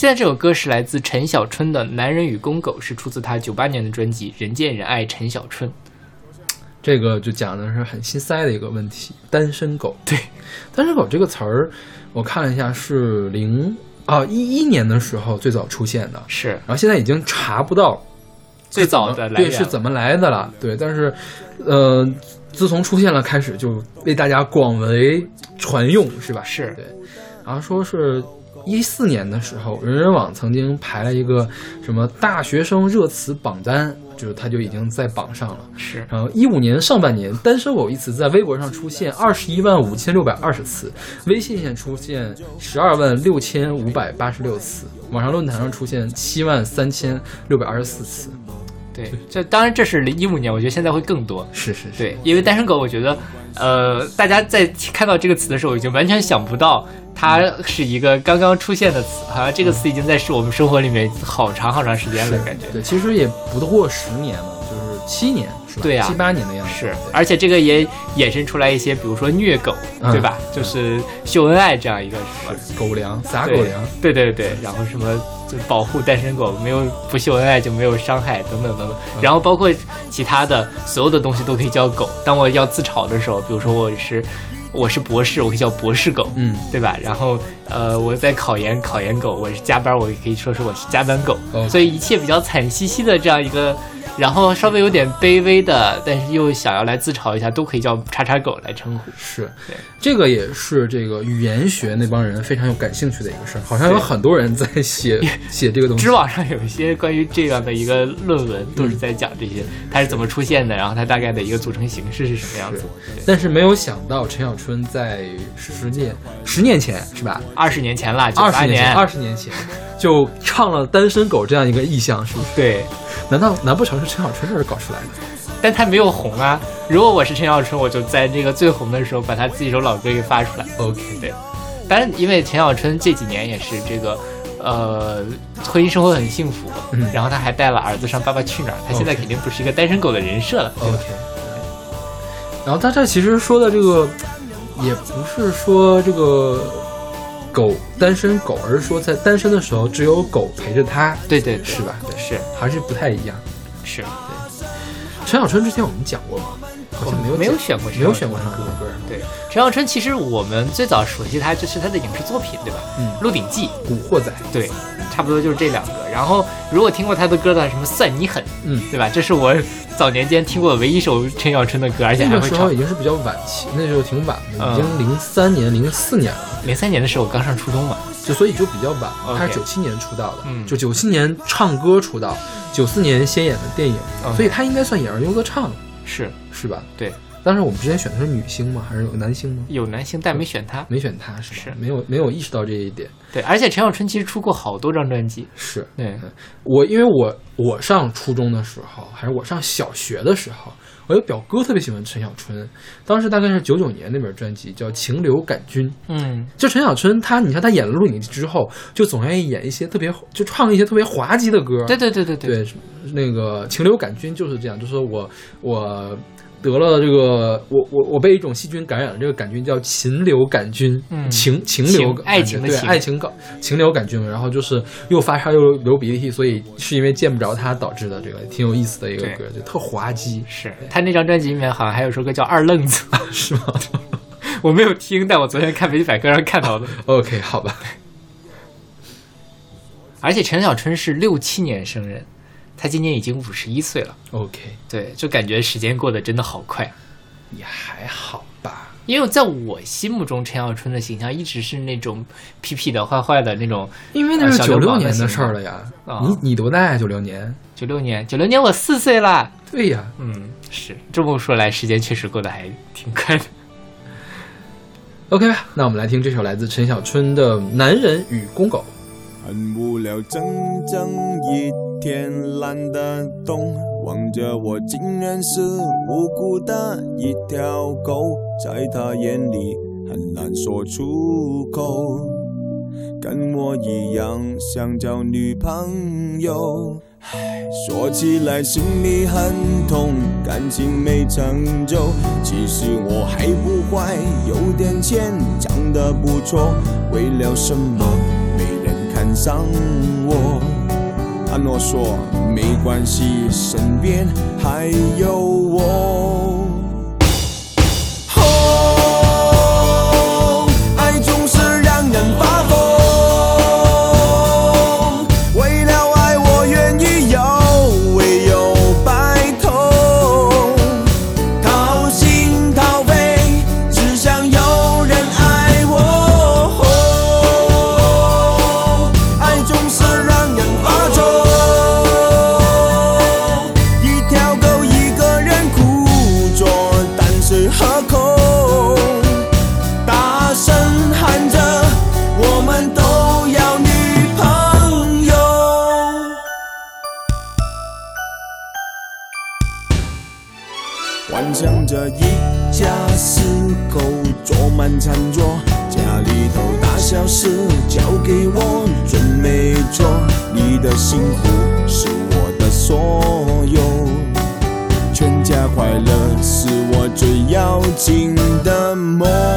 现在这首歌是来自陈小春的《男人与公狗》，是出自他九八年的专辑《人见人爱陈小春》。这个就讲的是很心塞的一个问题，单身狗。对，单身狗这个词儿，我看了一下是零啊一一年的时候最早出现的，是。然后现在已经查不到最早的来对是怎么来的了，对，但是呃，自从出现了开始就被大家广为传用，是吧？是。对，然后说是一四年的时候，人人网曾经排了一个什么大学生热词榜单，就是它就已经在榜上了。是然后一五年上半年，单身狗一词在微博上出现二十一万五千六百二十次，微信上出现十二万六千五百八十六次，网上论坛上出现七万三千六百二十四次。对，这当然这是零一五年，我觉得现在会更多。是是是，对，因为单身狗，我觉得，呃，大家在看到这个词的时候，已经完全想不到它是一个刚刚出现的词，好像这个词已经在是我们生活里面好长好长时间了，感觉。对，其实也不过十年嘛，就是七年是吧？对呀七八年的样子。是，而且这个也衍生出来一些，比如说虐狗，嗯对吧？就是秀恩爱这样一个什么是狗粮撒狗粮，对对对，然后什么就保护单身狗，没有不秀恩爱就没有伤害等等等等，嗯然后包括其他的所有的东西都可以叫狗。当我要自嘲的时候，比如说我是我是博士，我可以叫博士狗，嗯，对吧？然后呃我在考研，考研狗，我是加班，我也可以说是我是加班狗。所以一切比较惨兮兮的这样一个。然后稍微有点卑微的，但是又想要来自嘲一下，都可以叫叉叉狗来称呼。是对，这个也是这个语言学那帮人非常有感兴趣的一个事儿，好像有很多人在写 写这个东西知。网上有一些关于这样的一个论文，都是在讲这些它是怎么出现的，然后它大概的一个组成形式是什么样子。但是没有想到陈小春在十年十年前是吧？二十年前了，九八二十年前，二十年前就唱了《单身狗》这样一个意象，是不是？对，难道难不成是陈小春这儿搞出来的？但他没有红啊。如果我是陈小春，我就在这个最红的时候把他自己一首老歌给发出来。OK，对，当然，因为陈小春这几年也是这个。呃，婚姻生活很幸福，嗯然后他还带了儿子上《爸爸去哪儿》，他现在肯定不是一个单身狗的人设了。OK，然后他这其实说的这个，也不是说这个狗单身狗，而是说在单身的时候只有狗陪着他，对对，对是吧？对，是还是不太一样。是，陈小春之前我们讲过吗？好像没有没有选过陈没有选过他的歌。对，陈小春其实我们最早熟悉他就是他的影视作品，对吧？嗯鹿鼎记》古惑仔，对，差不多就是这两个。然后如果听过他的歌的，什么《算你狠》，嗯，对吧？这是我早年间听过的唯一一首陈小春的歌，而且还会唱那个时候已。经是比较晚期，那时候挺晚的，嗯已经零三年、零四年了，零三年的时候我刚上初中嘛，就所以就比较晚。他是九七年出道的，嗯就九七年唱歌出道，九四年先演的电影，所以他应该算演而优则唱，是是吧？对，当时我们之前选的是女星吗？还是有男星吗？有男星，但没选他。没选他是吧？是没有没有意识到这一点。对，而且陈小春其实出过好多张专辑。是对，我，因为我我上初中的时候，还是我上小学的时候，我有表哥特别喜欢陈小春，当时大概是九九年那本专辑叫《情流感菌》。嗯，就陈小春他，你看他演了《鹿鼎记》之后，就总愿意演一些特别，就唱一些特别滑稽的歌。对对对对对，对，那个情流感菌就是这样，就是说我我得了这个，我我我被一种细菌感染了，这个杆菌叫禽流杆菌，嗯情情情流杆爱情的对爱情感禽流杆菌，然后就是又发烧又流鼻涕，所以是因为见不着他导致的，这个挺有意思的一个歌，就特滑稽，是他那张专辑里面好像还有首歌叫《二愣子》，是吗？我没有听，但我昨天看维基百科上看到的。OK，好吧，而且陈小春是六七年生人，他今年已经五十一岁了。OK，对，就感觉时间过得真的好快。也还好吧。因为在我心目中，陈小春的形象一直是那种痞痞的、坏坏的那种。因为那是九六年的事儿了呀，啊你你多大呀？九六年？九六年，九六年我四岁啦。对呀，嗯，是这么说来，时间确实过得还挺快的。OK 吧，那我们来听这首来自陈小春的《男人与公狗》。很无聊，整整一天懒得动，望着我竟然是无辜的一条狗，在他眼里很难说出口，跟我一样想交女朋友。唉，说起来心里很痛，感情没成就。其实我还不坏，有点钱，长得不错。为了什么伤我。阿诺说没关系，身边还有我。是交给我准没错，你的幸福是我的所有，全家快乐是我最要紧的梦。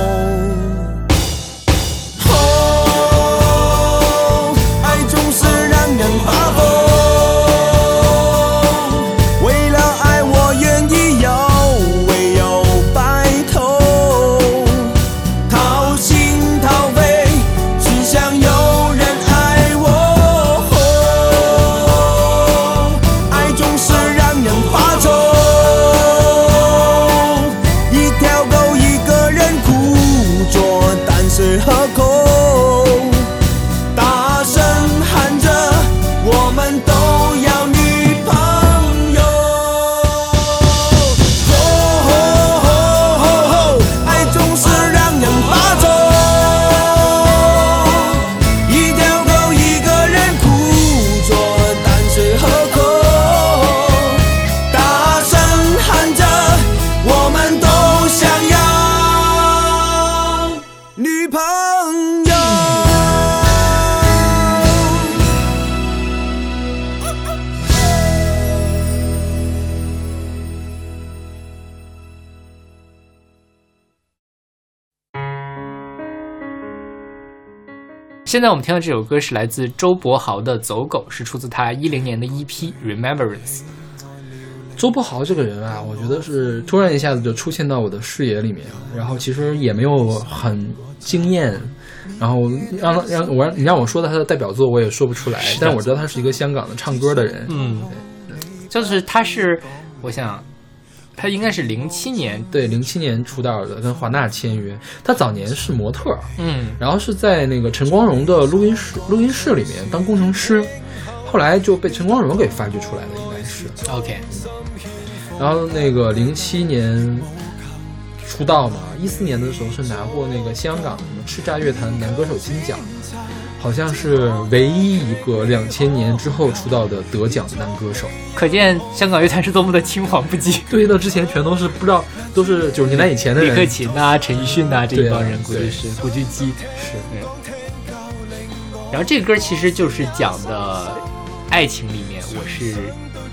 现在我们听到这首歌是来自周柏豪的《走狗》，是出自他一零年的 EP《Remembrance》。周柏豪这个人啊，我觉得是突然一下子就出现到我的视野里面，然后其实也没有很惊艳，然后让让我让你让我说他的代表作，我也说不出来，但是我知道他是一个香港的唱歌的人，嗯，就是他是，我想，他应该是零七年，对，零七年出道的，跟华纳签约，他早年是模特，嗯。然后是在那个陈光荣的录音室录音室里面当工程师，后来就被陈光荣给发掘出来的，应该是。，OK，然后那个零七年出道嘛，一四年的时候是拿过那个香港什么叱咤乐坛男歌手金奖，好像是唯一一个两千年之后出道的得奖男歌手。可见香港乐坛是多么的青黄不接。对的，之前全都是不知道，都是九十年代以前的李克。勤呐、陈奕迅呐、这一帮人，估计是古巨基。是，然后这个歌其实就是讲的爱情里面，我是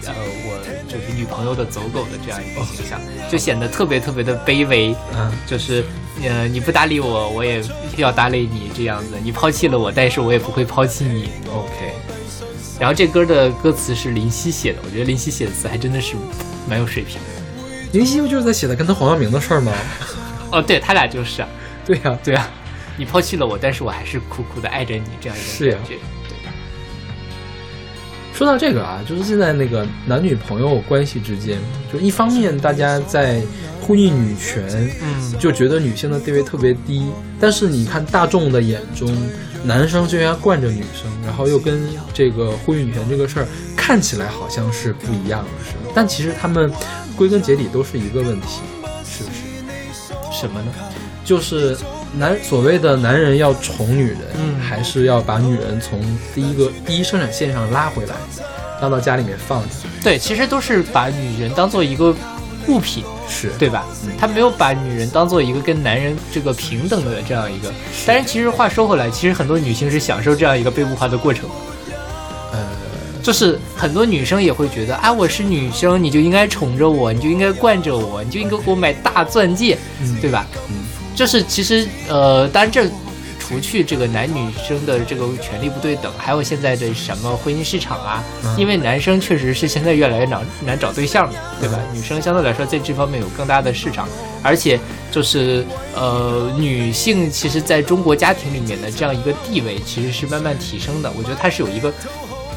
呃，我就是女朋友的走狗的这样一个形象，就显得特别特别的卑微。嗯，就是呃，你不搭理我，我也要搭理你这样子。你抛弃了我，但是我也不会抛弃你。OK。然后这歌的歌词是林夕写的，我觉得林夕写的词还真的是蛮有水平的。林夕不就是在写的跟他黄耀明的事儿吗？哦，对他俩就是啊，对呀、对啊，你抛弃了我，但是我还是苦苦的爱着你，这样一种感觉。说到这个啊，就是现在那个男女朋友关系之间，就一方面大家在呼吁女权，嗯就觉得女性的地位特别低，但是你看大众的眼中，男生就应该惯着女生，然后又跟这个呼吁女权这个事儿看起来好像是不一样的，是？但其实他们归根结底都是一个问题，是不是？什么呢？就是男所谓的男人要宠女人，嗯还是要把女人从第一个第一生产线上拉回来，拉到家里面放着，对，其实都是把女人当做一个物品，是对吧？他没有把女人当做一个跟男人这个平等的这样一个。但是其实话说回来，其实很多女性是享受这样一个被物化的过程。呃，就是很多女生也会觉得啊，我是女生，你就应该宠着我，你就应该惯着我，你就应该给我买大钻戒，嗯对吧？嗯，就是其实呃，当然这除去这个男女生的这个权利不对等，还有现在的什么婚姻市场啊，因为男生确实是现在越来越难难找对象了，对吧？女生相对来说在这方面有更大的市场，而且就是呃，女性其实在中国家庭里面的这样一个地位其实是慢慢提升的，我觉得它是有一个。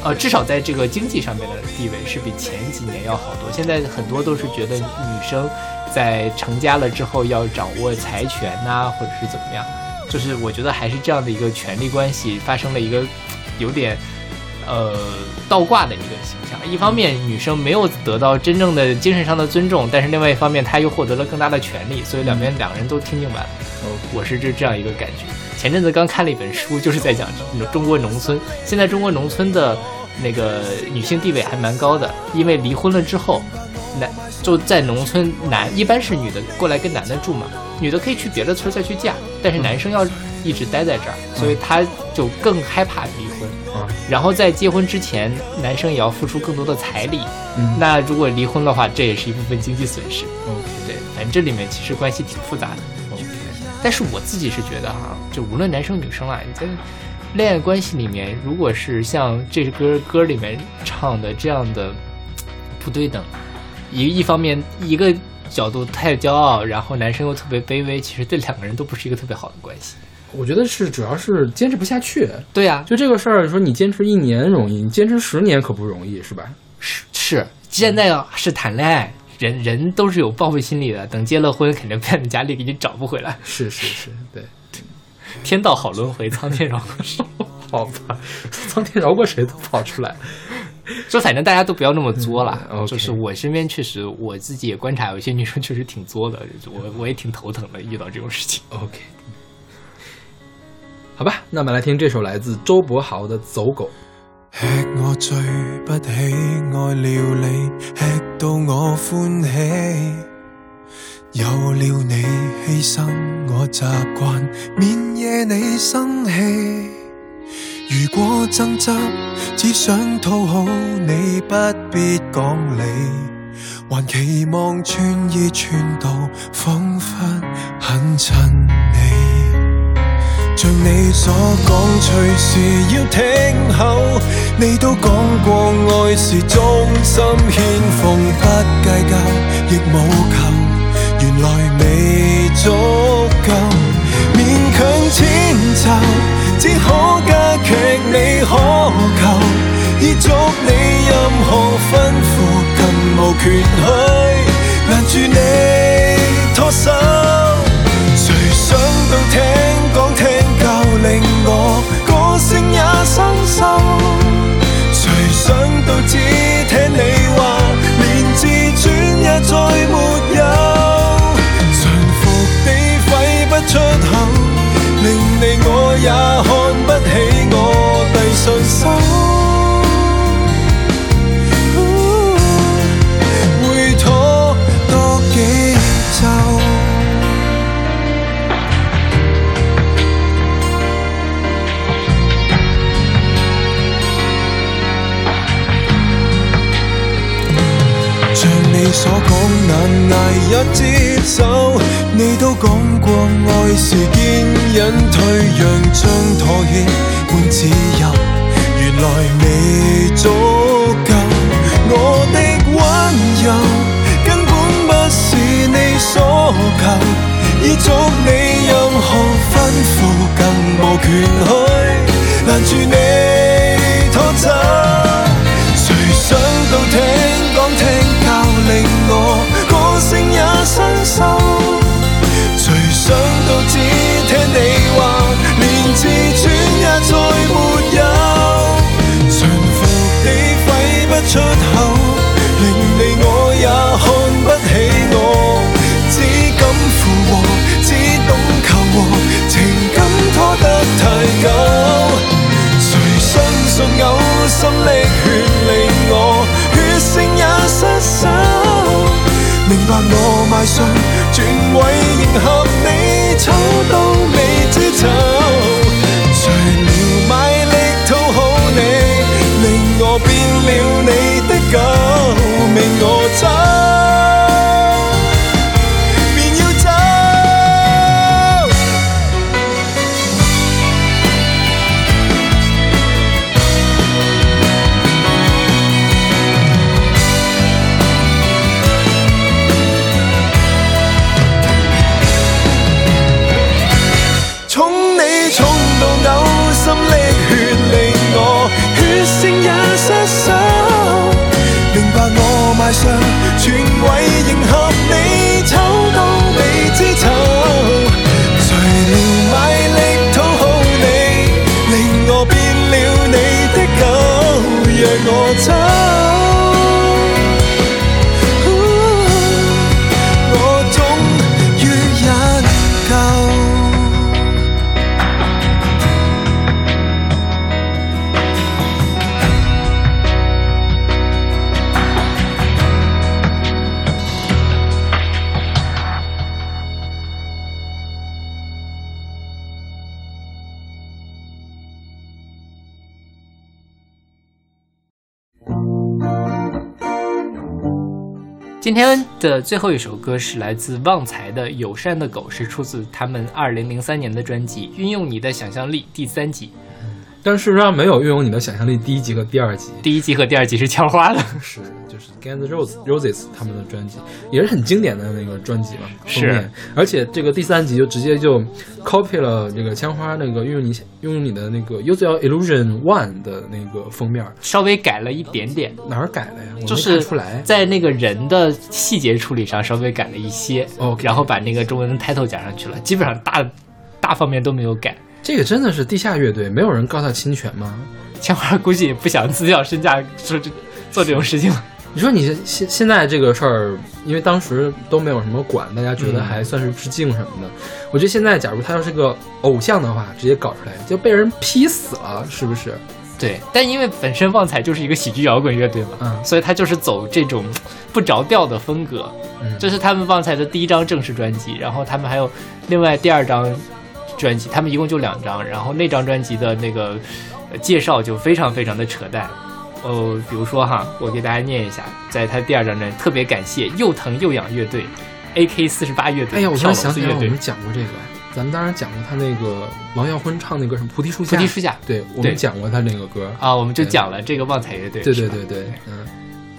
呃，至少在这个经济上面的地位是比前几年要好多。现在很多都是觉得女生在成家了之后要掌握财权呐、或者是怎么样，就是我觉得还是这样的一个权力关系发生了一个有点呃倒挂的一个形象。一方面，女生没有得到真正的精神上的尊重，但是另外一方面，她又获得了更大的权利，所以两边两个人都听命版。我是这这样一个感觉。前阵子刚看了一本书，就是在讲中国农村。现在中国农村的那个女性地位还蛮高的，因为离婚了之后，男就在农村男一般是女的过来跟男的住嘛，女的可以去别的村再去嫁，但是男生要一直待在这儿，所以他就更害怕离婚。啊然后在结婚之前，男生也要付出更多的彩礼。嗯那如果离婚的话，这也是一部分经济损失。，OK 对，反正这里面其实关系挺复杂的。OK，但是我自己是觉得哈，就无论男生女生啊，你在恋爱关系里面，如果是像这歌歌里面唱的这样的不对等，一一方面一个角度太骄傲，然后男生又特别卑微，其实对两个人都不是一个特别好的关系。我觉得是主要是坚持不下去。对呀、就这个事儿，说你坚持一年容易，你坚持十年可不容易，是吧？是是，现在啊是谈恋爱，人人都是有报复心理的，等结了婚，肯定变本加厉，给你找不回来。是是是，对，天道好轮回，苍天饶过谁。好吧，苍天饶过谁都跑出来。就反正大家都不要那么作了。就是我身边确实我自己也观察，有些女生确实挺作的，我我也挺头疼的，遇到这种事情。OK，好吧，那么来听这首来自周柏豪的《走狗》。吃我最不喜愛料理，吃到我歡喜。有了你。犧牲，我習慣免惹你。生氣。如果爭執，只想討好你，不必講理，還期望穿衣穿到彷彿很襯你。像你所講，隨時要聽候。你都講過愛是忠心獻奉，不計較亦冇求。原來未足明白我邁上全为迎合你，丑到未知丑。除了卖力讨好你，令我变了你天的最后一首歌是来自旺财的《友善的狗》，是出自他们二零零三年的专辑《运用你的想象力》第三集。但事实上没有运用你的想象力第一集和第二集，第一集和第二集是枪花的，是就是 Guns Roses Roses 他们的专辑，也是很经典的那个专辑嘛，封是面。而且这个第三集就直接就 copy 了这个枪花那个运用你运用你的那个 Your Illusion One 的那个封面，稍微改了一点点，哪儿改了呀？我没就是看出来。在那个人的细节处理上稍微改了一些 OK 然后把那个中文的 title 加上去了，基本上大大方面都没有改。这个真的是地下乐队，没有人告他侵权吗？千花估计也不想自掉身价说这做这种事情。你说你现现在这个事儿，因为当时都没有什么管，大家觉得嗯还算是致敬什么的。我觉得现在假如他要是个偶像的话，直接搞出来就被人劈死了，是不是？对，但因为本身旺财就是一个喜剧摇滚乐队嘛，嗯所以他就是走这种不着调的风格。嗯这是他们旺财的第一张正式专辑，然后他们还有另外第二张专辑，他们一共就两张，然后那张专辑的那个呃介绍就非常非常的扯淡。哦，比如说哈，我给大家念一下，在他第二张专辑，特别感谢又疼又痒乐队，AK 四十八乐队，哎呀，我突然想起来我们，讲过这个，咱们当时讲过他那个王耀辉唱那个什么《菩提树下》，菩提树下。对我们讲过他那个歌。啊，我们就讲了这个旺财乐队，对对对对，嗯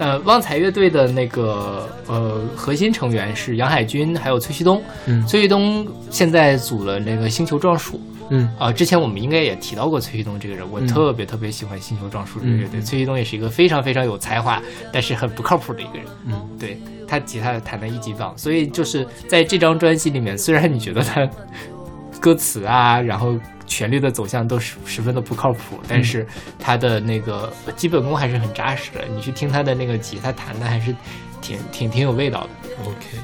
呃，旺财乐队的那个呃核心成员是杨海军，还有崔旭东。嗯崔旭东现在组了那个星球撞树嗯啊、之前我们应该也提到过崔旭东这个人，我嗯特别特别喜欢星球撞树这个乐队。嗯崔旭东也是一个非常非常有才华，但是很不靠谱的一个人。嗯，对他吉他弹的一级棒，所以就是在这张专辑里面，虽然你觉得他 歌词啊，然后旋律的走向都十十分的不靠谱，但是他的那个基本功还是很扎实的。你去听他的那个吉他弹的还是挺挺挺有味道的。，OK。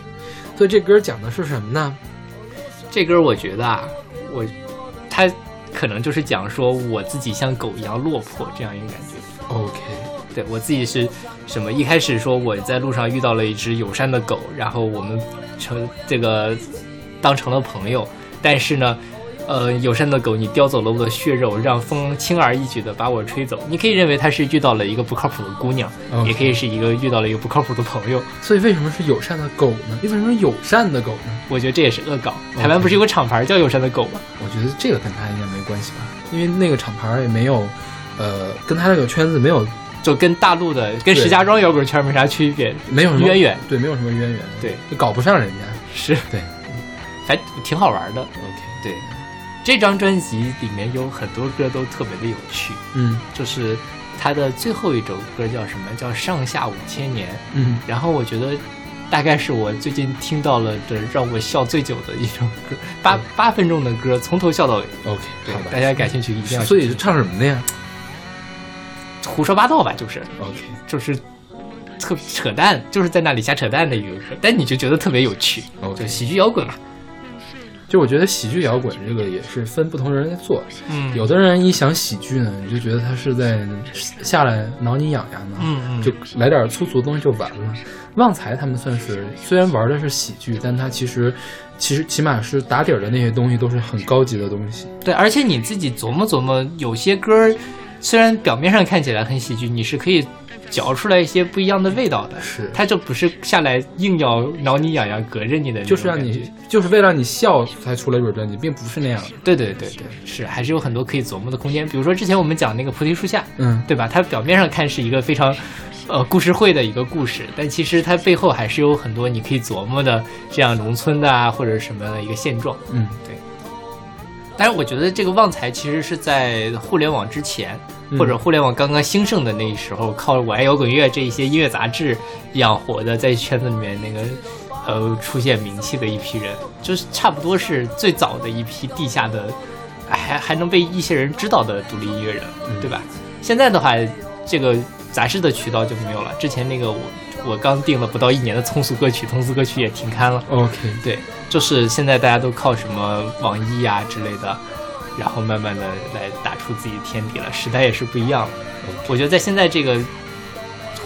所以这歌讲的是什么呢？这歌我觉得啊，我他可能就是讲说我自己像狗一样落魄这样一个感觉。OK，对我自己是什么？一开始说我在路上遇到了一只友善的狗，然后我们成这个当成了朋友，但是呢。呃，友善的狗，你叼走了我的血肉，让风轻而易举的把我吹走。你可以认为它是遇到了一个不靠谱的姑娘也可以是一个遇到了一个不靠谱的朋友。所以为什么是友善的狗呢？为什么是友善的狗呢？我觉得这也是恶搞。台湾不是有个厂牌叫友善的狗吗？我觉得这个跟他应该没关系吧，因为那个厂牌也没有，呃，跟他那个圈子没有就跟大陆的、跟石家庄摇滚圈没啥区别，没有什么渊源。对，没有什么渊源，对，就搞不上人家。是对，还挺好玩的。OK，对，这张专辑里面有很多歌都特别的有趣，嗯就是它的最后一首歌叫什么？叫《上下五千年》。嗯然后我觉得大概是我最近听到了的让我笑最久的一首歌，八八分钟的歌，从头笑到尾。，OK，对大家感兴趣一定要所以是唱什么的呀胡说八道吧，就是？OK，就是特扯淡，就是在那里瞎扯淡的一个歌，但你就觉得特别有趣，OK 就喜剧摇滚嘛。就我觉得喜剧摇滚这个也是分不同人来做，嗯有的人一想喜剧呢，你就觉得他是在下来挠你痒痒呢，嗯嗯就来点粗俗的东西就完了。旺财他们算是虽然玩的是喜剧，但他其实其实起码是打底儿的那些东西都是很高级的东西。对，而且你自己琢磨琢磨，有些歌儿虽然表面上看起来很喜剧，你是可以嚼出来一些不一样的味道的。是它就不是下来硬要挠你痒痒、隔着你的就是让你，就是为了让你笑才出了一本专辑，并不是那样的。对对对对，是还是有很多可以琢磨的空间。比如说之前我们讲那个菩提树下，嗯，对吧？它表面上看是一个非常，呃，故事会的一个故事，但其实它背后还是有很多你可以琢磨的，这样农村的啊，或者什么的一个现状。嗯，但是我觉得这个旺财其实是在互联网之前，嗯或者互联网刚刚兴盛的那时候，靠我爱摇滚乐这一些音乐杂志养活的，在圈子里面那个呃出现名气的一批人，就是差不多是最早的一批地下的，还还能被一些人知道的独立音乐人，嗯对吧？现在的话，这个杂志的渠道就没有了。之前那个我我刚订了不到一年的通俗歌曲，通俗歌曲也停刊了。OK，对，就是现在大家都靠什么网易啊之类的，然后慢慢的来打出自己的天地了。时代也是不一样了。我觉得在现在这个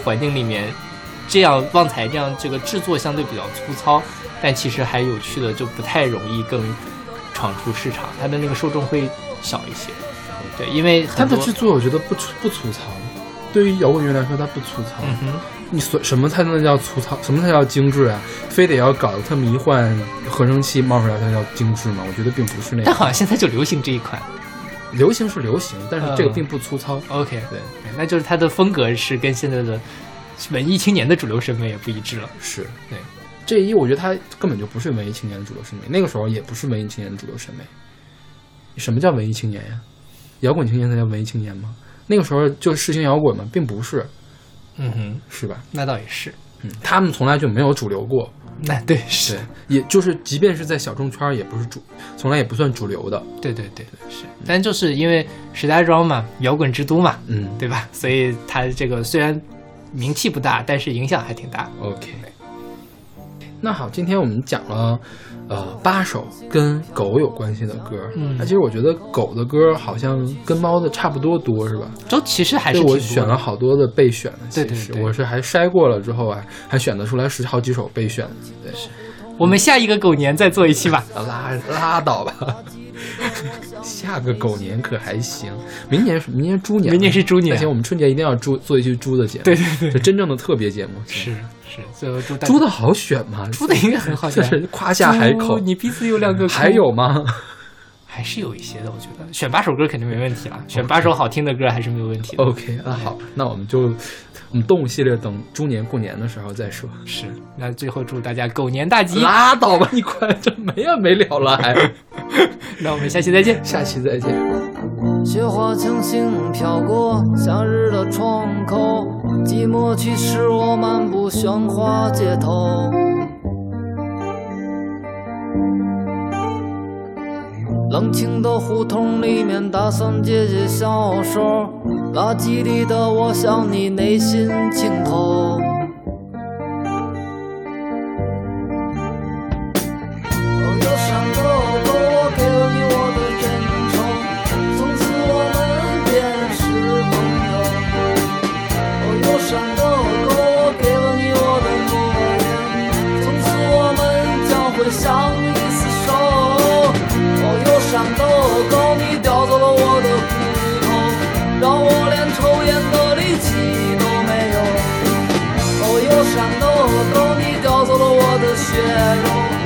环境里面，这样旺财这样这个制作相对比较粗糙，但其实还有趣的，就不太容易更闯出市场，它的那个受众会小一些。对，因为它的制作我觉得不粗不粗糙，对于摇滚乐来说它不粗糙。嗯哼，你所什么才能叫粗糙？什么才叫精致啊？非得要搞得特迷幻，合成器冒出来才叫精致吗？我觉得并不是那样。但好像现在就流行这一款。流行是流行，但是这个嗯并不粗糙。OK，对，那就是它的风格是跟现在的文艺青年的主流审美也不一致了。是对。这一，我觉得它根本就不是文艺青年的主流审美，那个时候也不是文艺青年的主流审美。什么叫文艺青年呀？摇滚青年才叫文艺青年吗？那个时候就世新摇滚吗，并不是，嗯哼，是吧？那倒也是。嗯，他们从来就没有主流过。那对是对，也就是即便是在小众圈儿，也不是主，从来也不算主流的。对对对是，但就是因为石家庄嘛，摇滚之都嘛，嗯对吧？所以它这个虽然名气不大，但是影响还挺大。，OK。那好，今天我们讲了，呃，八首跟狗有关系的歌。嗯那其实我觉得狗的歌好像跟猫的差不多多，是吧？都其实还是，我选了好多的备选的，对对我是还筛过了之后啊，还选得出来十好几首备选的。对，我们下一个狗年再做一期吧。拉拉倒吧，下个狗年可还行，明年明年猪年，明年是猪年而且，我们春节一定要猪做一期猪的节目，对对对是真正的特别节目。是是，最后祝大猪的好选吗？猪的应该很好选就是夸下海口。你鼻子有两个，还有吗？还是有一些的，我觉得选八首歌肯定没问题了，选八首好听的歌还是没有问题的。OK，那好，那我们就我们动物系列等猪年过年的时候再说。是，那最后祝大家狗年大吉！拉倒吧，你快，这没完没了了还。那我们下期再见。下期再见。雪花轻轻飘过夏日的窗口，寂寞驱使我漫步喧哗街头。冷清的胡同里面，打算解解小手，垃圾里的我向你内心倾投。我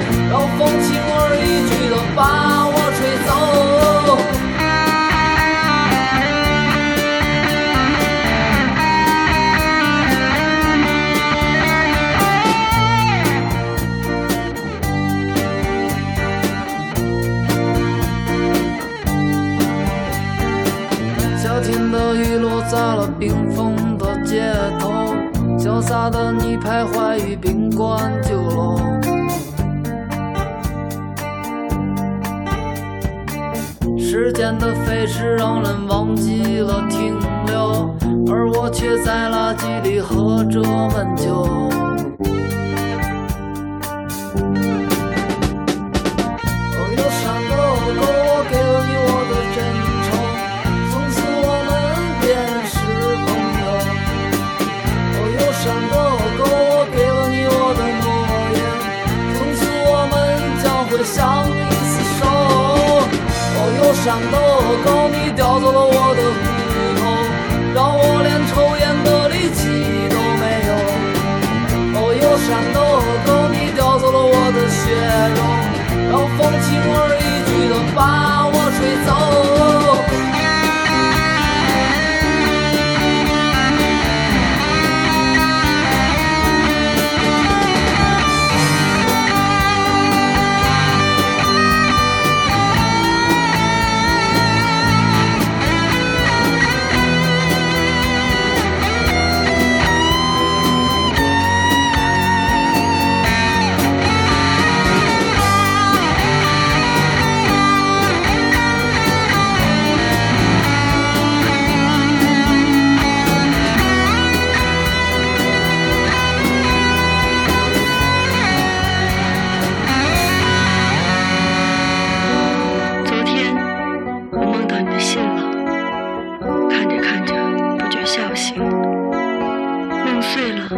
梦碎了，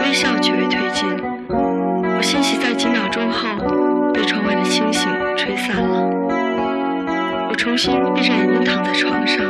微笑却未褪尽。我欣喜在几秒钟后被窗外的星星吹散了。我重新闭着眼睛躺在床上，